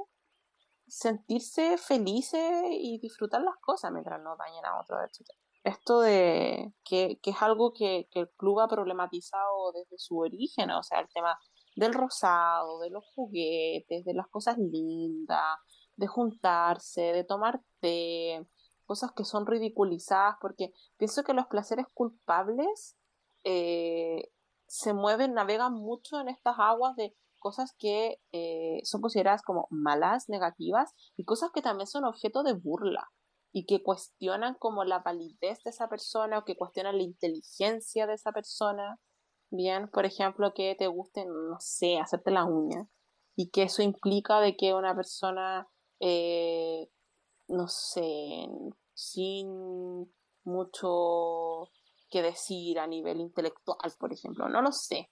sentirse felices y disfrutar las cosas mientras no dañen a otros, etc. Esto de que, que es algo que, que, el club ha problematizado desde su origen, o sea, el tema del rosado, de los juguetes, de las cosas lindas, de juntarse, de tomar té, cosas que son ridiculizadas, porque pienso que los placeres culpables eh, se mueven, navegan mucho en estas aguas de cosas que eh, son consideradas como malas, negativas, y cosas que también son objeto de burla y que cuestionan como la validez de esa persona o que cuestionan la inteligencia de esa persona bien, por ejemplo, que te guste, no sé, hacerte la uña y que eso implica de que una persona, eh, no sé, sin mucho que decir a nivel intelectual, por ejemplo, no lo sé,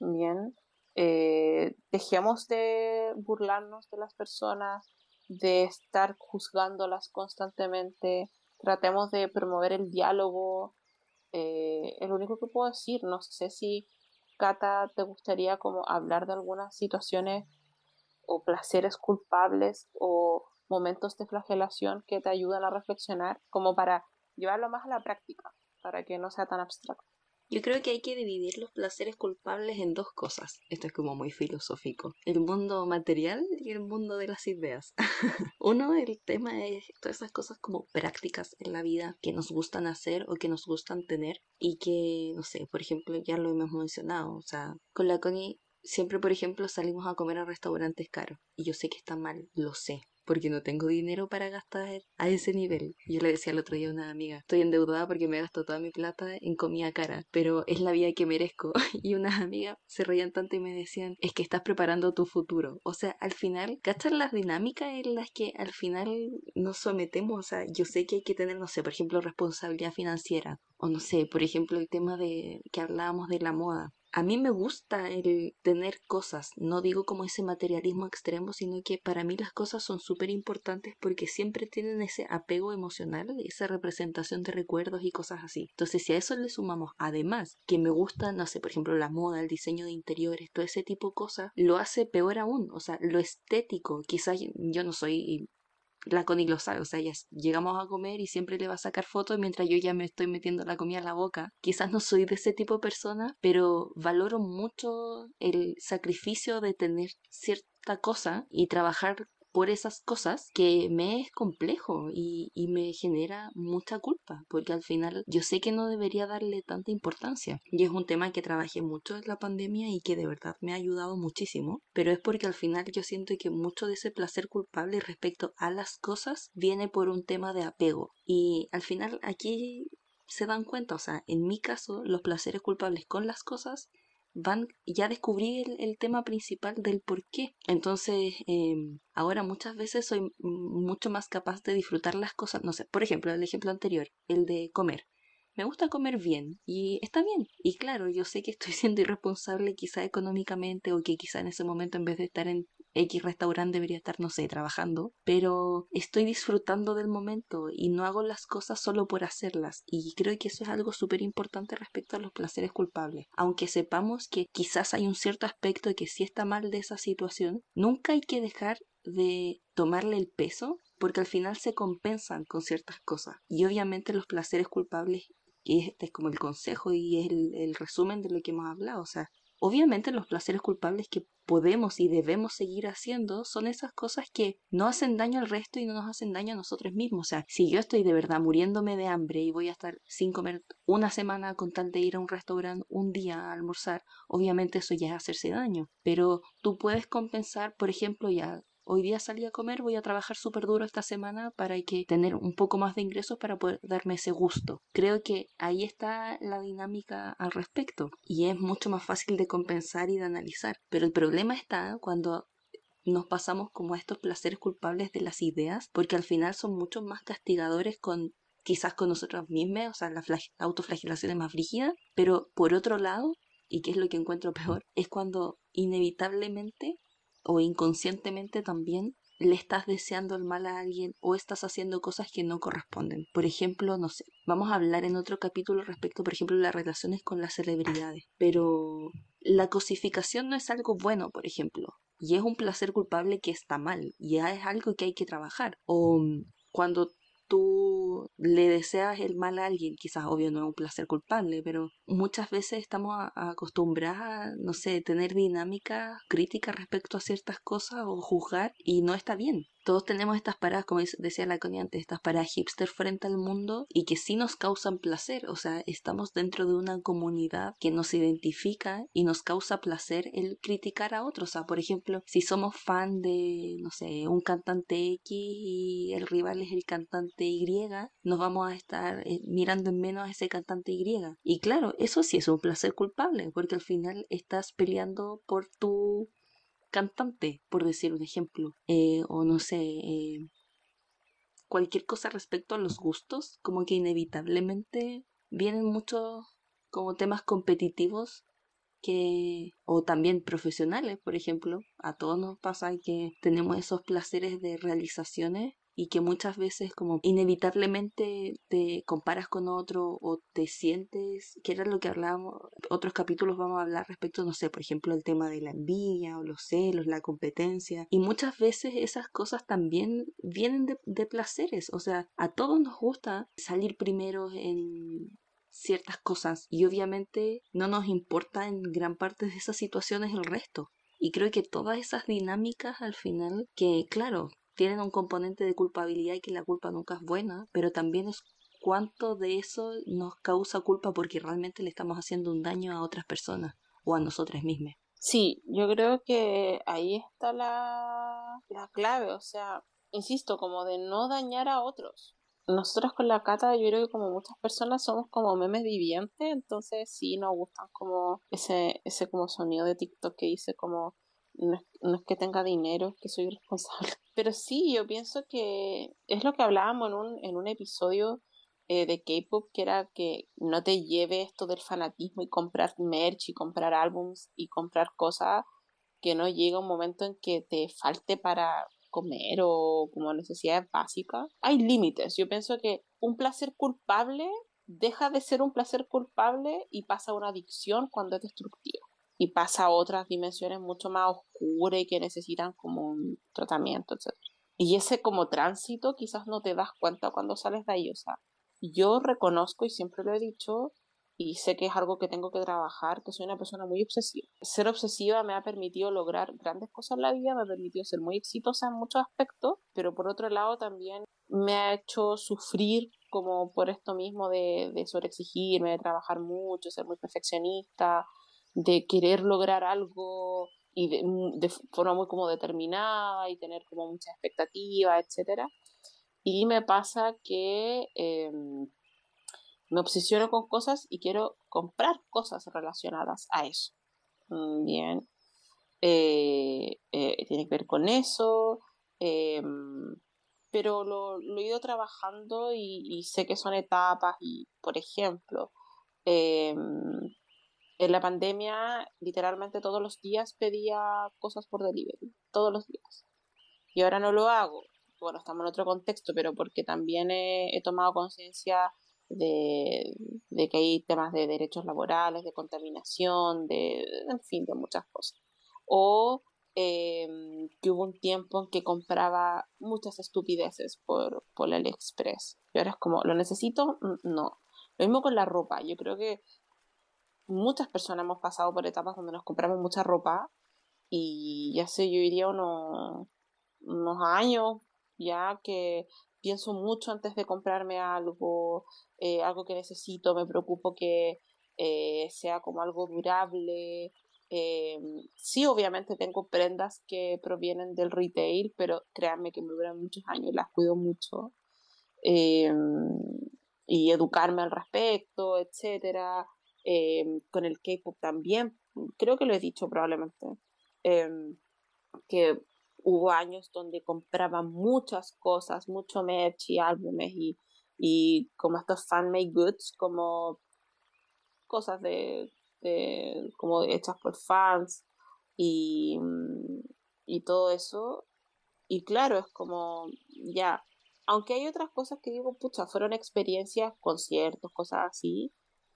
bien, eh, dejemos de burlarnos de las personas, de estar juzgándolas constantemente, tratemos de promover el diálogo, eh, lo único que puedo decir. No sé si, Cata, te gustaría como hablar de algunas situaciones o placeres culpables o momentos de flagelación que te ayudan a reflexionar, como para llevarlo más a la práctica, para que no sea tan abstracto. Yo creo que hay que dividir los placeres culpables en dos cosas. Esto es como muy filosófico. El mundo material y el mundo de las ideas. Uno, el tema es todas esas cosas como prácticas en la vida que nos gustan hacer o que nos gustan tener y que, no sé, por ejemplo, ya lo hemos mencionado. O sea, con la Connie siempre, por ejemplo, salimos a comer a restaurantes caros. Y yo sé que está mal, lo sé porque no tengo dinero para gastar a ese nivel. Yo le decía el otro día a una amiga, estoy endeudada porque me gasto toda mi plata en comida cara, pero es la vida que merezco. Y unas amigas se reían tanto y me decían, es que estás preparando tu futuro. O sea, al final, ¿cachas las dinámicas en las que al final nos sometemos? O sea, yo sé que hay que tener, no sé, por ejemplo, responsabilidad financiera. O no sé, por ejemplo, el tema de que hablábamos de la moda a mí me gusta el tener cosas, no digo como ese materialismo extremo, sino que para mí las cosas son súper importantes porque siempre tienen ese apego emocional, esa representación de recuerdos y cosas así. Entonces, si a eso le sumamos además que me gusta, no sé, por ejemplo, la moda, el diseño de interiores, todo ese tipo de cosas, lo hace peor aún, o sea, lo estético, quizás yo no soy la Connie lo sabe, o sea, ya llegamos a comer y siempre le va a sacar fotos mientras yo ya me estoy metiendo la comida en la boca. Quizás no soy de ese tipo de persona, pero valoro mucho el sacrificio de tener cierta cosa y trabajar por esas cosas que me es complejo y, me genera mucha culpa, porque al final yo sé que no debería darle tanta importancia. Y es un tema que trabajé mucho en la pandemia y que de verdad me ha ayudado muchísimo, pero es porque al final yo siento que mucho de ese placer culpable respecto a las cosas viene por un tema de apego. Y al final aquí se dan cuenta, o sea, en mi caso, los placeres culpables con las cosas van, ya descubrí el, tema principal del por qué. Entonces, em, ahora muchas veces soy mucho más capaz de disfrutar las cosas. No sé, por ejemplo, el ejemplo anterior, el de comer me gusta comer bien y está bien. Y claro, yo sé que estoy siendo irresponsable quizá económicamente o que quizá en ese momento en vez de estar en X restaurante debería estar, no sé, trabajando, pero estoy disfrutando del momento y no hago las cosas solo por hacerlas. Y creo que eso es algo súper importante respecto a los placeres culpables. Aunque sepamos que quizás hay un cierto aspecto que sí está mal de esa situación, nunca hay que dejar de tomarle el peso porque al final se compensan con ciertas cosas. Y obviamente los placeres culpables y este es como el consejo y es el, resumen de lo que hemos hablado. O sea, obviamente los placeres culpables que podemos y debemos seguir haciendo son esas cosas que no hacen daño al resto y no nos hacen daño a nosotros mismos. O sea, si yo estoy de verdad muriéndome de hambre y voy a estar sin comer una semana con tal de ir a un restaurante un día a almorzar, obviamente eso ya es hacerse daño. Pero tú puedes compensar, por ejemplo, ya hoy día salí a comer, voy a trabajar súper duro esta semana para que tener un poco más de ingresos para poder darme ese gusto. Creo que ahí está la dinámica al respecto y es mucho más fácil de compensar y de analizar. Pero el problema está cuando nos pasamos como a estos placeres culpables de las ideas, porque al final son mucho más castigadores con quizás con nosotros mismos, o sea, la, la autoflagelación es más frígida, pero por otro lado, y que es lo que encuentro peor, es cuando inevitablemente o inconscientemente también le estás deseando el mal a alguien o estás haciendo cosas que no corresponden. Por ejemplo, no sé, vamos a hablar en otro capítulo respecto, por ejemplo, las relaciones con las celebridades, pero la cosificación no es algo bueno, por ejemplo, y es un placer culpable que está mal, y es algo que hay que trabajar. O cuando tú le deseas el mal a alguien, quizás obvio no es un placer culpable, pero muchas veces estamos acostumbradas a, no sé, tener dinámicas críticas respecto a ciertas cosas o juzgar y no está bien todos tenemos estas paradas, como decía la Connie antes, estas paradas hipster frente al mundo y que sí nos causan placer, o sea, estamos dentro de una comunidad que nos identifica y nos causa placer el criticar a otros, o sea, por ejemplo, si somos fan de, no sé, un cantante X y el rival es el cantante Y, nos vamos a estar eh, mirando en menos a ese cantante Y. Y claro, eso sí es un placer culpable, porque al final estás peleando por tu cantante, por decir un ejemplo, eh, o no sé, eh, cualquier cosa respecto a los gustos, como que inevitablemente vienen muchos como temas competitivos que o también profesionales, por ejemplo, a todos nos pasa que tenemos esos placeres de realizaciones y que muchas veces como inevitablemente te comparas con otro o te sientes, que era lo que hablábamos, otros capítulos vamos a hablar respecto, no sé, por ejemplo, el tema de la envidia o los celos, la competencia, y muchas veces esas cosas también vienen de, de placeres, o sea, a todos nos gusta salir primero en ciertas cosas y obviamente no nos importa en gran parte de esas situaciones el resto. Y creo que todas esas dinámicas al final, que claro, tienen un componente de culpabilidad y que la culpa nunca es buena, pero también es cuánto de eso nos causa culpa porque realmente le estamos haciendo un daño a otras personas o a nosotras mismas. Sí, yo creo que ahí está la, la clave, o sea, insisto, como de no dañar a otros. Nosotros con la cata, yo creo que como muchas personas somos como memes vivientes, entonces sí nos gustan como ese, ese como sonido de TikTok que dice como no es, que tenga dinero, es que soy responsable. Pero sí, yo pienso que es lo que hablábamos en un, en un episodio eh, de K-pop, que era que no te lleve esto del fanatismo y comprar merch y comprar álbums y comprar cosas, que no llega un momento en que te falte para comer o como necesidades básicas. Hay límites. Yo pienso que un placer culpable deja de ser un placer culpable y pasa a una adicción cuando es destructivo y pasa a otras dimensiones mucho más oscuras y que necesitan como un tratamiento, etc. Y ese como tránsito quizás no te das cuenta cuando sales de ahí, o sea, yo reconozco y siempre lo he dicho y sé que es algo que tengo que trabajar, que soy una persona muy obsesiva. Ser obsesiva me ha permitido lograr grandes cosas en la vida, me ha permitido ser muy exitosa en muchos aspectos, pero por otro lado también me ha hecho sufrir como por esto mismo de, de sobreexigirme, de trabajar mucho, ser muy perfeccionista, de querer lograr algo y de, mm, de, forma muy como determinada y tener como mucha expectativa, etc. Y me pasa que em, me obsesiono con cosas y quiero comprar cosas relacionadas a eso. mm, bien. Eh, eh, tiene que ver con eso. Em, pero lo, he ido trabajando y, sé que son etapas y, por ejemplo, em, en la pandemia literalmente todos los días pedía cosas por delivery, todos los días. Y ahora no lo hago. Bueno, estamos en otro contexto, pero porque también he, tomado conciencia de, que hay temas de derechos laborales, de contaminación, de, en fin, de muchas cosas. O em, que hubo un tiempo en que compraba muchas estupideces por, por el AliExpress. Y ahora es como, ¿lo necesito? No. Lo mismo con la ropa. Yo creo que muchas personas hemos pasado por etapas donde nos compramos mucha ropa y ya sé, yo diría unos, unos años ya que pienso mucho antes de comprarme algo, eh, algo que necesito, me preocupo que eh, sea como algo durable. Eh, sí, obviamente tengo prendas que provienen del retail, pero créanme que me duran muchos años y las cuido mucho. y educarme al respecto, etcétera. Em, con el K-pop también, creo que lo he dicho probablemente, em, que hubo años donde compraba muchas cosas, mucho merch y álbumes y, y como estos fan-made goods, como cosas de, como hechas por fans y, y todo eso. Y claro, es como, ya, aunque hay otras cosas que digo, pucha, fueron experiencias, conciertos, cosas así,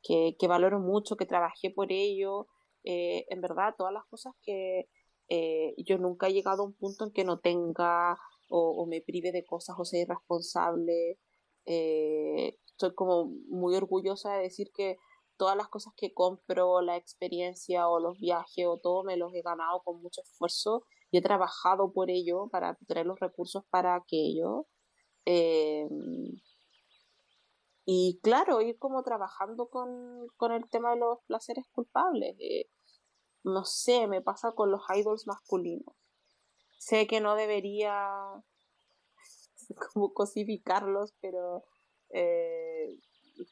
que, valoro mucho, que trabajé por ello. Eh, en verdad, todas las cosas que eh, yo nunca he llegado a un punto en que no tenga o, me prive de cosas o sea irresponsable. Eh, estoy como muy orgullosa de decir que todas las cosas que compro, la experiencia o los viajes o todo, me los he ganado con mucho esfuerzo y he trabajado por ello para tener los recursos para aquello. Y claro, ir como trabajando con, el tema de los placeres culpables. Eh, no sé, me pasa con los idols masculinos. Sé que no debería como cosificarlos, pero eh,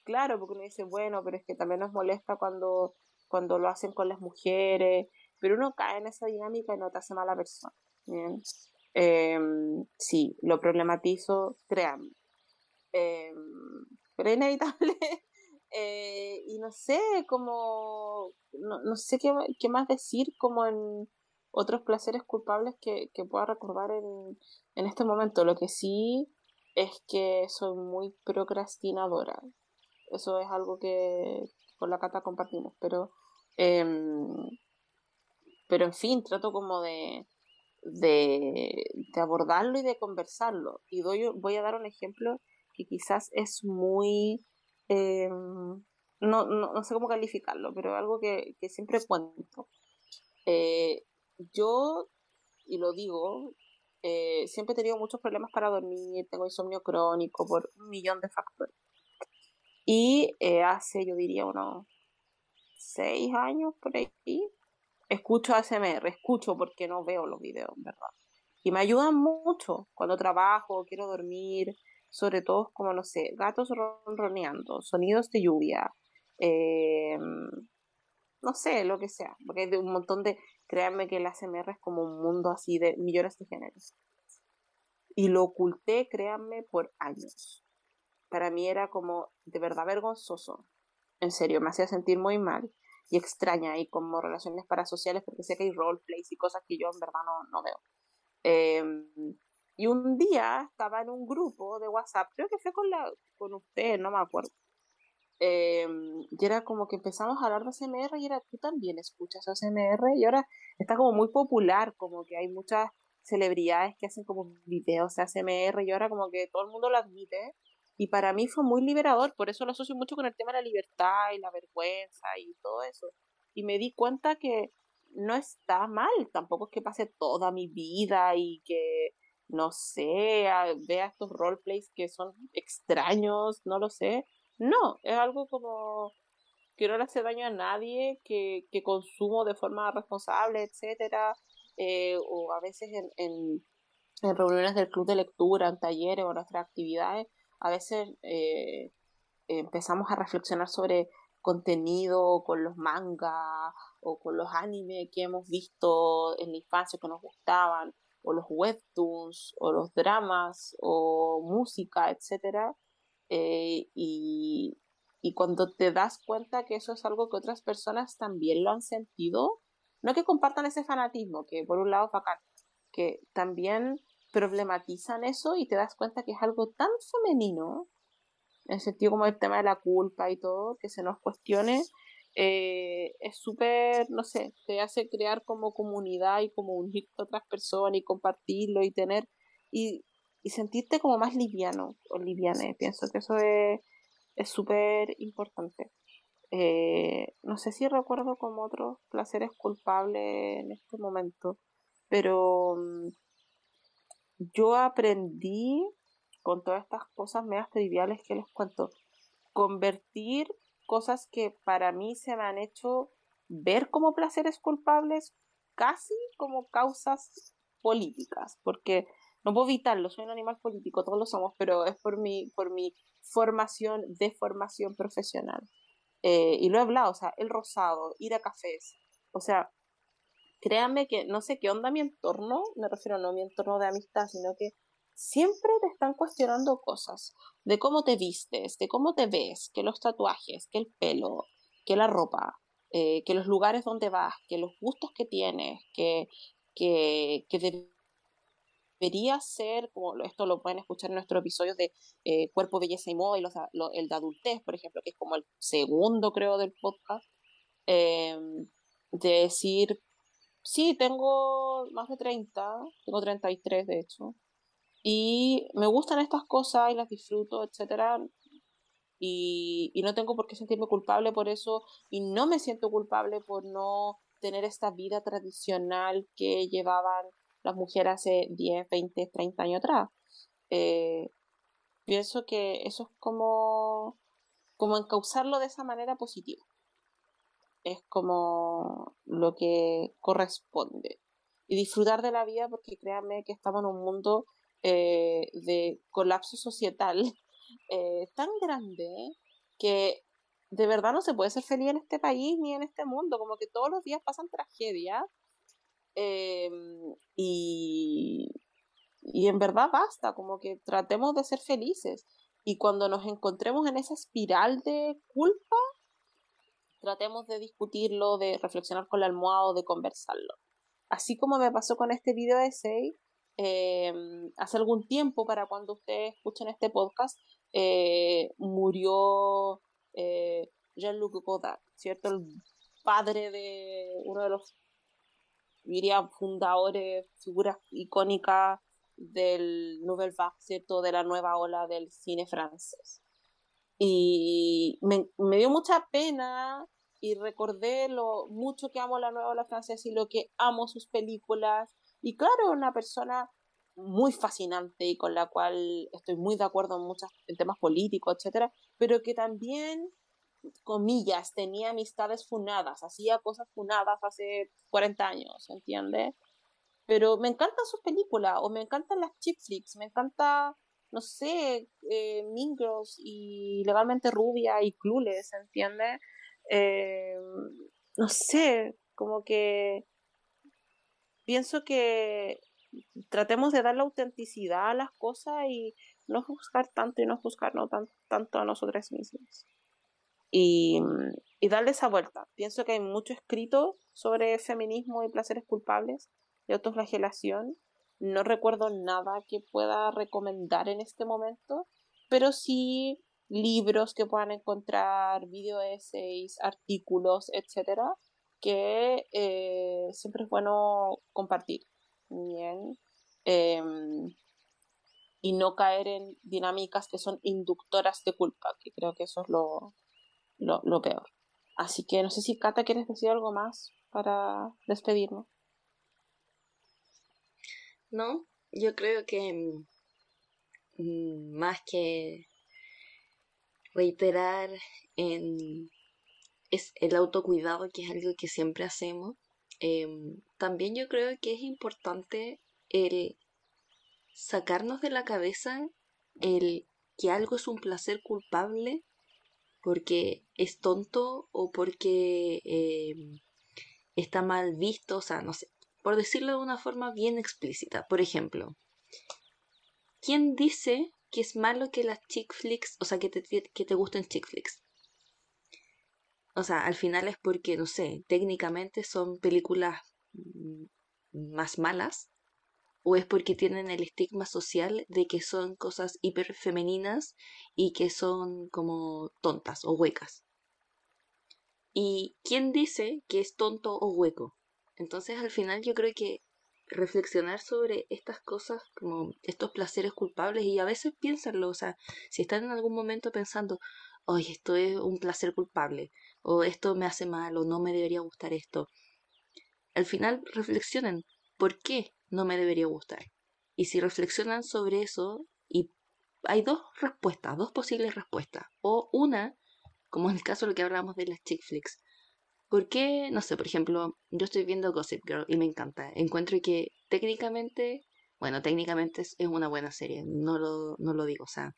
claro, porque uno dice, bueno, pero es que también nos molesta cuando, cuando lo hacen con las mujeres, pero uno cae en esa dinámica y no te hace mala persona. Em, sí, lo problematizo, créanme. Em, pero es inevitable. Eh, y no sé, como, no, sé qué, qué, más decir como en otros placeres culpables que, que pueda recordar en, en este momento. Lo que sí es que soy muy procrastinadora. Eso es algo que con la cata compartimos, pero, em, pero en fin, trato como de, de, de, abordarlo y de conversarlo. Y doy, voy a dar un ejemplo que quizás es muy... Eh, no, no, sé cómo calificarlo, pero algo que, siempre cuento. Eh, yo, y lo digo, eh, siempre he tenido muchos problemas para dormir, tengo insomnio crónico por un millón de factores. Y hace, yo diría, unos seis años por ahí, escucho ASMR, escucho porque no veo los videos, ¿verdad? Y me ayudan mucho cuando trabajo, quiero dormir, sobre todo como, no sé, gatos ronroneando, sonidos de lluvia, eh, no sé, lo que sea, porque hay de un montón de, créanme que el ASMR es como un mundo así de millones de géneros. Y lo oculté, créanme, por años. Para mí era como de verdad vergonzoso. En serio, me hacía sentir muy mal y extraña y como relaciones parasociales porque sé que hay roleplays y cosas que yo en verdad no, no veo. Eh, y un día estaba en un grupo de WhatsApp, creo que fue con, la, con usted, no me acuerdo. Em, y era como que empezamos a hablar de ASMR y era, tú también escuchas ASMR y ahora está como muy popular, como que hay muchas celebridades que hacen como videos de ASMR y ahora como que todo el mundo lo admite. Y para mí fue muy liberador, por eso lo asocio mucho con el tema de la libertad y la vergüenza y todo eso. Y me di cuenta que no está mal, tampoco es que pase toda mi vida y que no sé, vea estos roleplays que son extraños, no lo sé. No, es algo como que no le hace daño a nadie, que, que consumo de forma responsable, etcétera, eh, o a veces en, en, reuniones del club de lectura, en talleres o en nuestras actividades, a veces eh, empezamos a reflexionar sobre contenido, con los mangas o con los animes que hemos visto en la infancia que nos gustaban, o los webtoons, o los dramas, o música, etc. Eh, y, y cuando te das cuenta que eso es algo que otras personas también lo han sentido, no que compartan ese fanatismo, que por un lado es bacán, que también problematizan eso y te das cuenta que es algo tan femenino en el sentido como el tema de la culpa y todo, que se nos cuestione, eh, es súper, no sé, te hace crear como comunidad y como unirte a otras personas y compartirlo y tener, y, y sentirte como más liviano o liviane. Pienso que eso es súper importante. Eh, no sé si recuerdo como otros placeres culpables en este momento, pero mm, yo aprendí con todas estas cosas medias triviales que les cuento. Convertir cosas que para mí se me han hecho ver como placeres culpables casi como causas políticas, porque no puedo evitarlo, soy un animal político, todos lo somos, pero es por mi, por mi formación, de formación profesional. Eh, y lo he hablado, o sea, el rosado, ir a cafés, o sea, créanme que no sé qué onda mi entorno, me refiero no a mi entorno de amistad, sino que siempre te están cuestionando cosas, de cómo te vistes, de cómo te ves, que los tatuajes, que el pelo, que la ropa, eh, que los lugares donde vas, que los gustos que tienes, que, que, debería ser, como esto lo pueden escuchar en nuestros episodios de eh, Cuerpo, Belleza y Moda, y los, el de adultez, por ejemplo, que es como el segundo, creo, del podcast, em, de decir, sí, tengo más de 30, tengo 33 de hecho, y me gustan estas cosas y las disfruto, etcétera. Y, y no tengo por qué sentirme culpable por eso. Y no me siento culpable por no tener esta vida tradicional que llevaban las mujeres hace 10, 20, 30 años atrás. Eh, pienso que eso es como, como encauzarlo de esa manera positiva. Es como lo que corresponde. Y disfrutar de la vida porque créanme que estamos en un mundo eh, de colapso societal eh, tan grande que de verdad no se puede ser feliz en este país ni en este mundo, como que todos los días pasan tragedias y, y en verdad basta, como que tratemos de ser felices y cuando nos encontremos en esa espiral de culpa, tratemos de discutirlo, de reflexionar con la almohada o de conversarlo. Así como me pasó con este video essay, eh, hace algún tiempo, para cuando ustedes escuchen este podcast, eh, murió eh, Jean-Luc Godard, ¿cierto? El padre de uno de los, diría, fundadores, figuras icónicas del Nouvelle Vague, ¿cierto? De la nueva ola del cine francés. Y me, me dio mucha pena y recordé lo mucho que amo la nueva ola francesa y lo que amo sus películas y claro, una persona muy fascinante y con la cual estoy muy de acuerdo en muchos temas políticos, etcétera, pero que también, comillas, tenía amistades funadas, hacía cosas funadas hace 40 años, ¿entiendes? Pero me encantan sus películas, o me encantan las chick flicks, me encanta, no sé, eh, Mean Girls y Legalmente Rubia y Clueless, ¿entiendes? Eh, no sé, como que pienso que tratemos de dar la autenticidad a las cosas y no juzgar tanto y no juzgar no tanto a nosotras mismas. Y, y darle esa vuelta. Pienso que hay mucho escrito sobre feminismo y placeres culpables y autoflagelación. No recuerdo nada que pueda recomendar en este momento, pero sí libros que puedan encontrar, video essays, artículos, etcétera, que eh, siempre es bueno compartir. Bien. Em, y no caer en dinámicas que son inductoras de culpa, que creo que eso es lo, lo, peor. Así que no sé si Cata quieres decir algo más para despedirnos. No, yo creo que mm, más que reiterar en es el autocuidado, que es algo que siempre hacemos. Em, también yo creo que es importante el sacarnos de la cabeza el que algo es un placer culpable porque es tonto o porque em, está mal visto, o sea, no sé, por decirlo de una forma bien explícita. Por ejemplo, ¿quién dice que es malo que las chick flicks, o sea, que te, que te gusten chick flicks? O sea, al final es porque, no sé, técnicamente son películas mm, más malas o es porque tienen el estigma social de que son cosas hiper femeninas y que son como tontas o huecas. ¿Y quién dice que es tonto o hueco? Entonces al final yo creo que reflexionar sobre estas cosas, como estos placeres culpables, y a veces piénsalo, o sea, si están en algún momento pensando, oye, esto es un placer culpable, o esto me hace mal, o no me debería gustar esto, al final reflexionen, ¿por qué no me debería gustar? Y si reflexionan sobre eso, y hay dos respuestas, dos posibles respuestas, o una como en el caso de lo que hablábamos de las chick flicks. ¿Por qué? No sé, por ejemplo, yo estoy viendo Gossip Girl y me encanta. Encuentro que técnicamente, bueno, técnicamente es, una buena serie, no lo, no lo digo, o sea,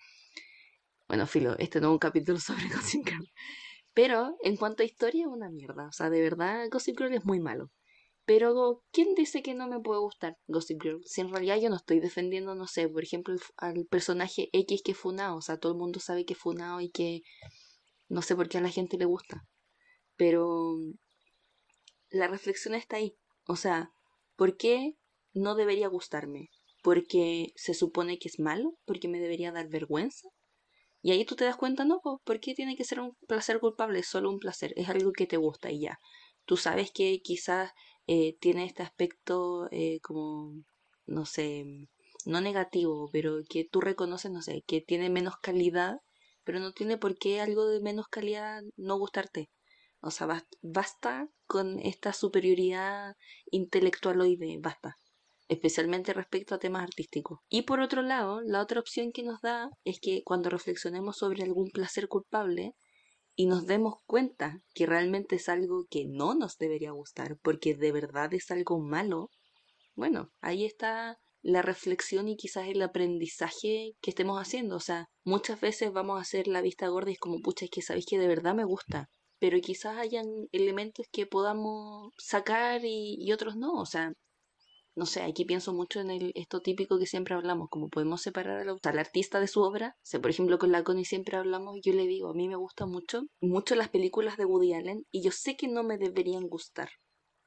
bueno, filo, este no es un capítulo sobre Gossip Girl. Pero en cuanto a historia, es una mierda. O sea, de verdad, Gossip Girl es muy malo. Pero, ¿quién dice que no me puede gustar Gossip Girl? Si en realidad yo no estoy defendiendo, no sé, por ejemplo, al personaje X que es Funao. O sea, todo el mundo sabe que es Funao y que no sé por qué a la gente le gusta. Pero la reflexión está ahí. O sea, ¿por qué no debería gustarme? ¿Porque se supone que es malo? ¿Porque me debería dar vergüenza? Y ahí tú te das cuenta, no, ¿por qué tiene que ser un placer culpable? Es solo un placer, es algo que te gusta y ya. Tú sabes que quizás eh, tiene este aspecto eh, como, no sé, no negativo, pero que tú reconoces, no sé, que tiene menos calidad pero no tiene por qué algo de menos calidad no gustarte. O sea, basta con esta superioridad intelectualoide, basta. Especialmente respecto a temas artísticos. Y por otro lado, la otra opción que nos da es que cuando reflexionemos sobre algún placer culpable y nos demos cuenta que realmente es algo que no nos debería gustar, porque de verdad es algo malo, bueno, ahí está la reflexión y quizás el aprendizaje que estemos haciendo. O sea, muchas veces vamos a hacer la vista gorda y es como, pucha, es que sabéis que de verdad me gusta. Pero quizás hayan elementos que podamos sacar y, otros no. O sea, no sé, aquí pienso mucho en el, esto típico que siempre hablamos, como podemos separar al, al artista de su obra. O por ejemplo, con la Connie siempre hablamos, yo le digo, a mí me gustan mucho, mucho las películas de Woody Allen y yo sé que no me deberían gustar,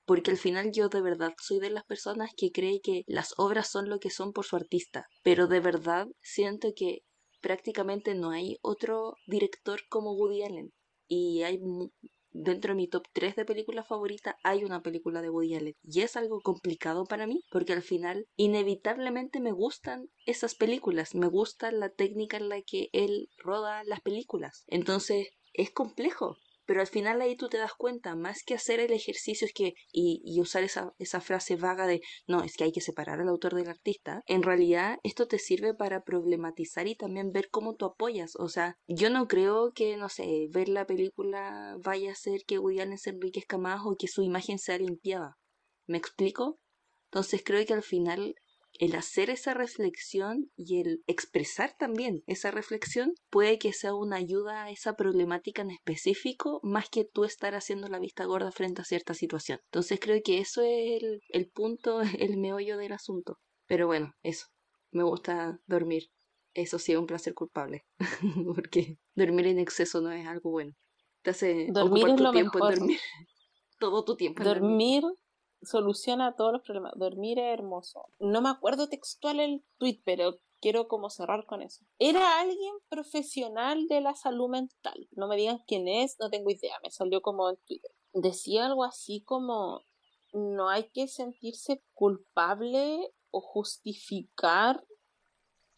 porque al final yo de verdad soy de las personas que cree que las obras son lo que son por su artista, pero de verdad siento que prácticamente no hay otro director como Woody Allen y hay dentro de mi top 3 de películas favoritas hay una película de Woody Allen y es algo complicado para mí porque al final inevitablemente me gustan esas películas, me gusta la técnica en la que él roda las películas. Entonces es complejo pero al final ahí tú te das cuenta, más que hacer el ejercicio es que, y, usar esa, esa frase vaga de, no, es que hay que separar al autor del artista, en realidad esto te sirve para problematizar y también ver cómo tú apoyas. O sea, yo no creo que, no sé, ver la película vaya a hacer que Allen se enriquezca más o que su imagen sea limpiada. ¿Me explico? Entonces creo que al final el hacer esa reflexión y el expresar también esa reflexión puede que sea una ayuda a esa problemática en específico más que tú estar haciendo la vista gorda frente a cierta situación. Entonces creo que eso es el, el punto, el meollo del asunto. Pero bueno, eso. Me gusta dormir. Eso sí es un placer culpable. Porque dormir en exceso no es algo bueno. Te hace dormir ocupar tu tiempo en dormir. Todo tu tiempo en dormir soluciona todos los problemas. Dormir es hermoso. No me acuerdo textual el tweet, pero quiero como cerrar con eso. Era alguien profesional de la salud mental. No me digan quién es, no tengo idea. Me salió como en Twitter. Decía algo así como no hay que sentirse culpable o justificar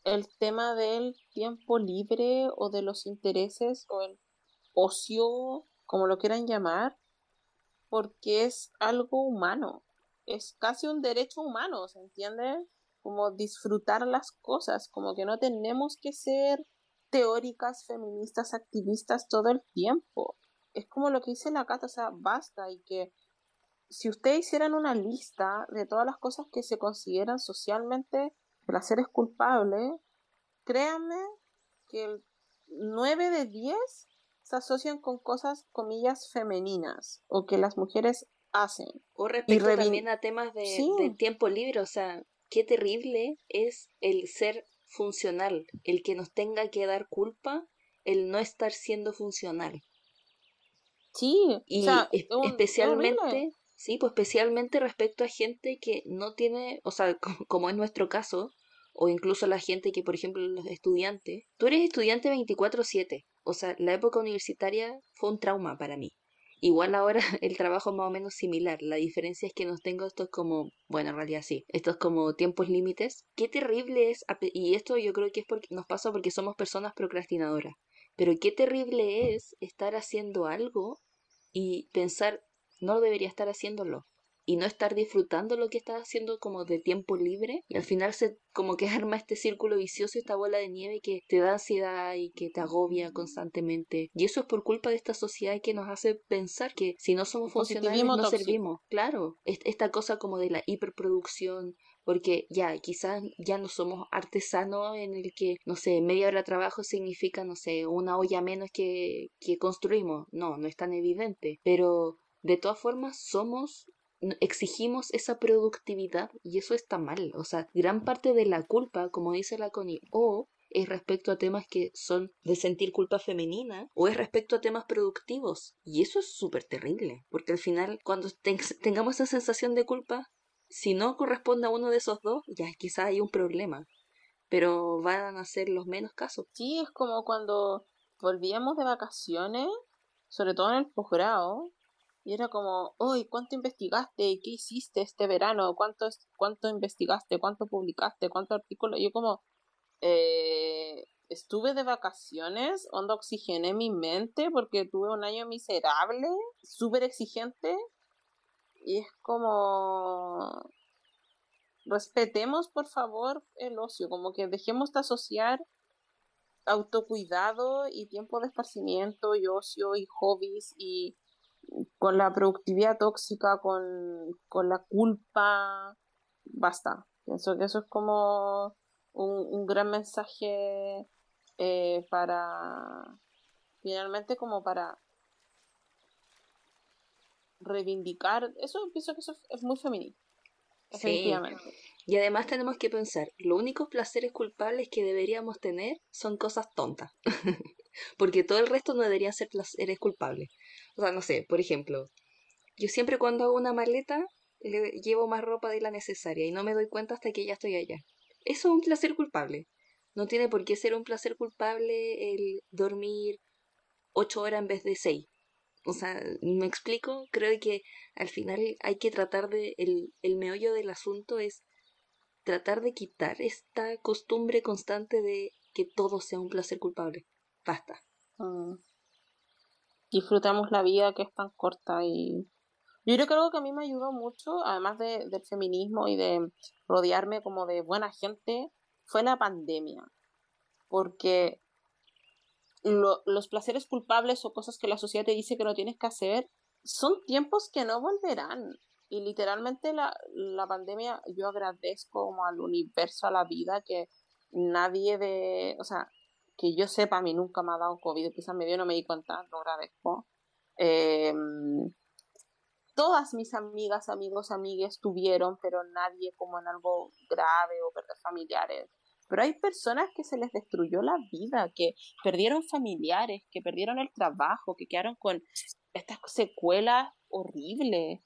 el tema del tiempo libre o de los intereses o el ocio, como lo quieran llamar, porque es algo humano, es casi un derecho humano, ¿se entiende? Como disfrutar las cosas, como que no tenemos que ser teóricas, feministas, activistas todo el tiempo. Es como lo que dice la Cata, o sea, basta y que si ustedes hicieran una lista de todas las cosas que se consideran socialmente placeres culpables, créanme que el 9 de 10 se asocian con cosas, comillas, femeninas o que las mujeres hacen. O respecto también a temas de, tiempo libre, o sea, qué terrible es el ser funcional, el que nos tenga que dar culpa, el no estar siendo funcional. Sí, y especialmente, sí, pues especialmente respecto a gente que no tiene, o sea, como, es nuestro caso, o incluso la gente que, por ejemplo, los estudiantes, tú eres estudiante 24/7, o sea, la época universitaria fue un trauma para mí. Igual ahora el trabajo es más o menos similar. La diferencia es que nos tengo estos como, bueno, en realidad sí, estos como tiempos límites. Qué terrible es, y esto yo creo que es porque nos pasa porque somos personas procrastinadoras. Pero qué terrible es estar haciendo algo y pensar, no debería estar haciéndolo y no estar disfrutando lo que estás haciendo como de tiempo libre y al final se como que arma este círculo vicioso, esta bola de nieve que te da ansiedad y que te agobia constantemente. Y eso es por culpa de esta sociedad que nos hace pensar que si no somos funcionales no servimos. Claro, esta cosa como de la hiperproducción, porque ya quizás ya no somos artesanos en el que, no sé, media hora de trabajo significa, no sé, una olla menos que, que construimos. No, no es tan evidente, pero de todas formas somos exigimos esa productividad y eso está mal. O sea, gran parte de la culpa, como dice la Connie, o es respecto a temas que son de sentir culpa femenina o es respecto a temas productivos. Y eso es súper terrible, porque al final cuando tengamos esa sensación de culpa, si no corresponde a uno de esos dos, ya quizás hay un problema, pero van a ser los menos casos. Sí, es como cuando volvíamos de vacaciones, sobre todo en el posgrado, y era como, uy, ¿cuánto investigaste? ¿Qué hiciste este verano? ¿Cuánto, cuánto investigaste? ¿Cuánto publicaste? ¿Cuánto artículo? Yo como, eh, estuve de vacaciones, onda oxigené mi mente porque tuve un año miserable, súper exigente. Y es como, respetemos por favor el ocio, como que dejemos de asociar autocuidado y tiempo de esparcimiento y ocio y hobbies y con la productividad tóxica, con, la culpa, basta. Pienso que eso es como un, gran mensaje eh, para, finalmente como para reivindicar, eso pienso que eso es muy femenino. Efectivamente. Y además tenemos que pensar, los únicos placeres culpables que deberíamos tener son cosas tontas. Porque todo el resto no deberían ser placeres culpables. O sea, no sé, por ejemplo, yo siempre cuando hago una maleta le llevo más ropa de la necesaria y no me doy cuenta hasta que ya estoy allá. Eso es un placer culpable. No tiene por qué ser un placer culpable el dormir ocho horas en vez de seis. O sea, me explico, creo que al final hay que tratar de, el, el meollo del asunto es tratar de quitar esta costumbre constante de que todo sea un placer culpable. Basta. Mm. Disfrutamos la vida que es tan corta y yo creo que algo que a mí me ayudó mucho, además de, del feminismo y de rodearme como de buena gente, fue la pandemia. Porque los placeres culpables o cosas que la sociedad te dice que no tienes que hacer son tiempos que no volverán. Y literalmente la, la pandemia, yo agradezco como al universo, a la vida, que nadie de, o sea, que yo sepa, a mí nunca me ha dado COVID, quizás me dio, no me di cuenta, lo agradezco. Em, todas mis amigas, amigos, amigues tuvieron, pero nadie como en algo grave o perder familiares. Pero hay personas que se les destruyó la vida, que perdieron familiares, que perdieron el trabajo, que quedaron con estas secuelas horribles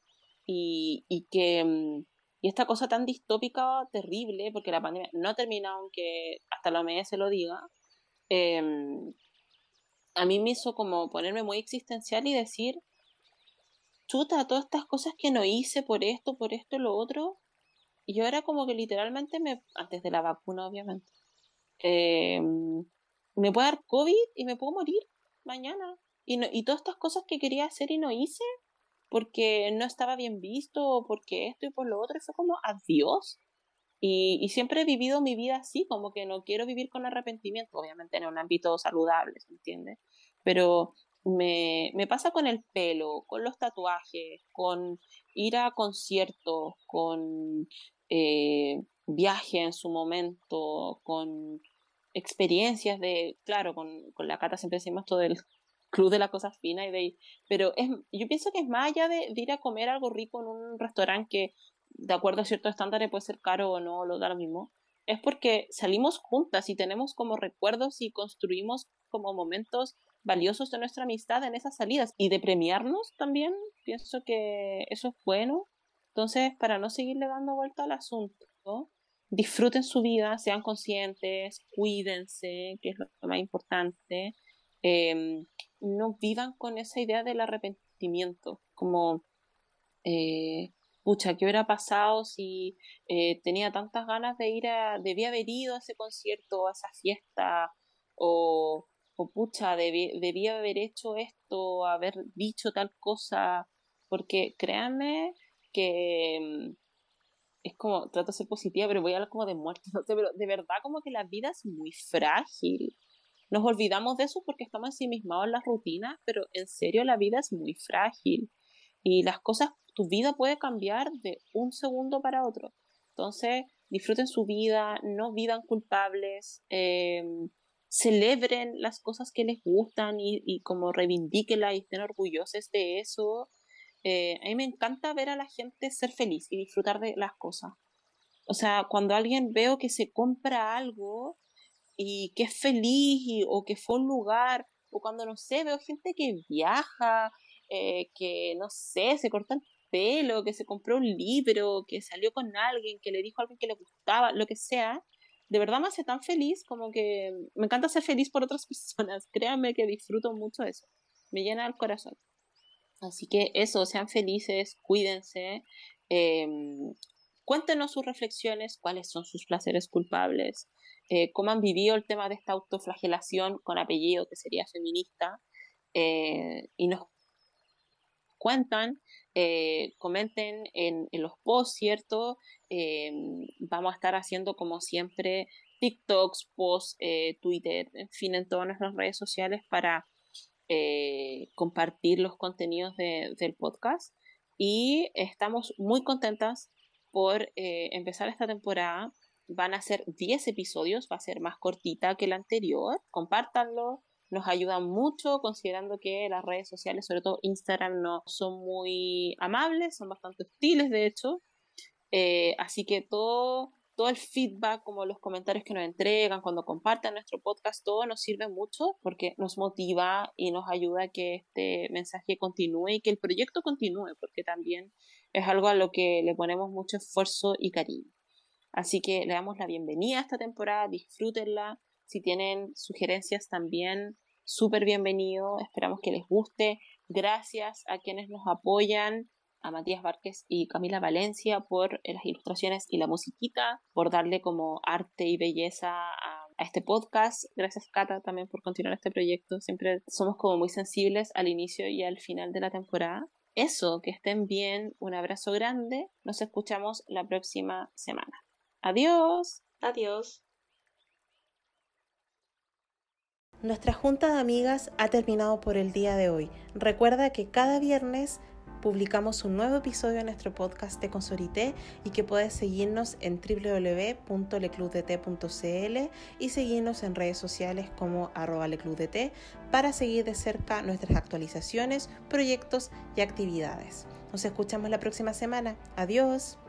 y, que mm, y esta cosa tan distópica, terrible, porque la pandemia no ha terminado, aunque hasta la OMS se lo diga, em, a mí me hizo como ponerme muy existencial y decir, chuta, todas estas cosas que no hice por esto, por esto, lo otro, y yo era como que literalmente me, antes de la vacuna obviamente, eh, me puede dar COVID y me puedo morir mañana. Y, y todas estas cosas que quería hacer y no hice porque no estaba bien visto porque esto y por lo otro, fue como adiós. Y, y siempre he vivido mi vida así, como que no quiero vivir con arrepentimiento, obviamente en un ámbito saludable, ¿se entiende? Pero me, me, pasa con el pelo, con los tatuajes, con ir a conciertos, con eh, viaje en su momento, con experiencias de, claro, con, con la cata siempre decimos todo el club de las cosas finas y de pero es, yo pienso que es más allá de, ir a comer algo rico en un restaurante que de acuerdo a ciertos estándares puede ser caro o no, lo da lo mismo, es porque salimos juntas y tenemos como recuerdos y construimos como momentos valiosos de nuestra amistad en esas salidas y de premiarnos también, pienso que eso es bueno. Entonces, para no seguirle dando vuelta al asunto, disfruten su vida, sean conscientes, cuídense, que es lo más importante. Em, no vivan con esa idea del arrepentimiento, como, eh, pucha, ¿qué hubiera pasado si eh, tenía tantas ganas de ir a, debía haber ido a ese concierto, a esa fiesta, o, o pucha, debía haber hecho esto, haber dicho tal cosa, porque créanme que em, es como, trato de ser positiva, pero voy a hablar como de muerte, pero de verdad como que la vida es muy frágil. Nos olvidamos de eso porque estamos ensimismados en las rutinas, pero en serio la vida es muy frágil. Y las cosas, tu vida puede cambiar de un segundo para otro. Entonces, disfruten su vida, no vivan culpables, em, celebren las cosas que les gustan y, como reivindíquenlas y estén orgullosos de eso eh, a mí me encanta ver a la gente ser feliz y disfrutar de las cosas. O sea, cuando alguien veo que se compra algo y que es feliz o que fue un lugar, o cuando no sé, veo gente que viaja, eh, que no sé, se corta el pelo, que se compró un libro, que salió con alguien, que le dijo algo que le gustaba, lo que sea, de verdad me hace tan feliz como que me encanta ser feliz por otras personas. Créanme que disfruto mucho eso. Me llena el corazón. Así que eso, sean felices, cuídense. Em, cuéntenos sus reflexiones, cuáles son sus placeres culpables, eh, cómo han vivido el tema de esta autoflagelación con apellido, que sería feminista, eh, y nos cuentan, eh, comenten en, en, los posts, ¿cierto? Em, vamos a estar haciendo como siempre TikToks, posts, Twitter, en fin, en todas nuestras redes sociales para eh, compartir los contenidos del podcast y estamos muy contentas por eh, empezar esta temporada. Van a ser 10 episodios, va a ser más cortita que la anterior. Compártanlo, nos ayudan mucho considerando que las redes sociales, sobre todo Instagram, no son muy amables, son bastante hostiles de hecho. Eh, así que todo todo el feedback, como los comentarios que nos entregan, cuando comparten nuestro podcast, todo nos sirve mucho porque nos motiva y nos ayuda a que este mensaje continúe y que el proyecto continúe, porque también es algo a lo que le ponemos mucho esfuerzo y cariño. Así que le damos la bienvenida a esta temporada, disfrútenla. Si tienen sugerencias también, súper bienvenido. Esperamos que les guste. Gracias a quienes nos apoyan a Matías Várquez y Camila Valencia por las ilustraciones y la musiquita, por darle como arte y belleza a, este podcast. Gracias Cata también por continuar este proyecto. Siempre somos como muy sensibles al inicio y al final de la temporada. Eso, que estén bien, un abrazo grande. Nos escuchamos la próxima semana. Adiós. Adiós. Nuestra junta de amigas ha terminado por el día de hoy. Recuerda que cada viernes publicamos un nuevo episodio de nuestro podcast de Consorité y que puedes seguirnos en www.leclubdt.cl y seguirnos en redes sociales como arroba leclubdt para seguir de cerca nuestras actualizaciones, proyectos y actividades. Nos escuchamos la próxima semana. Adiós.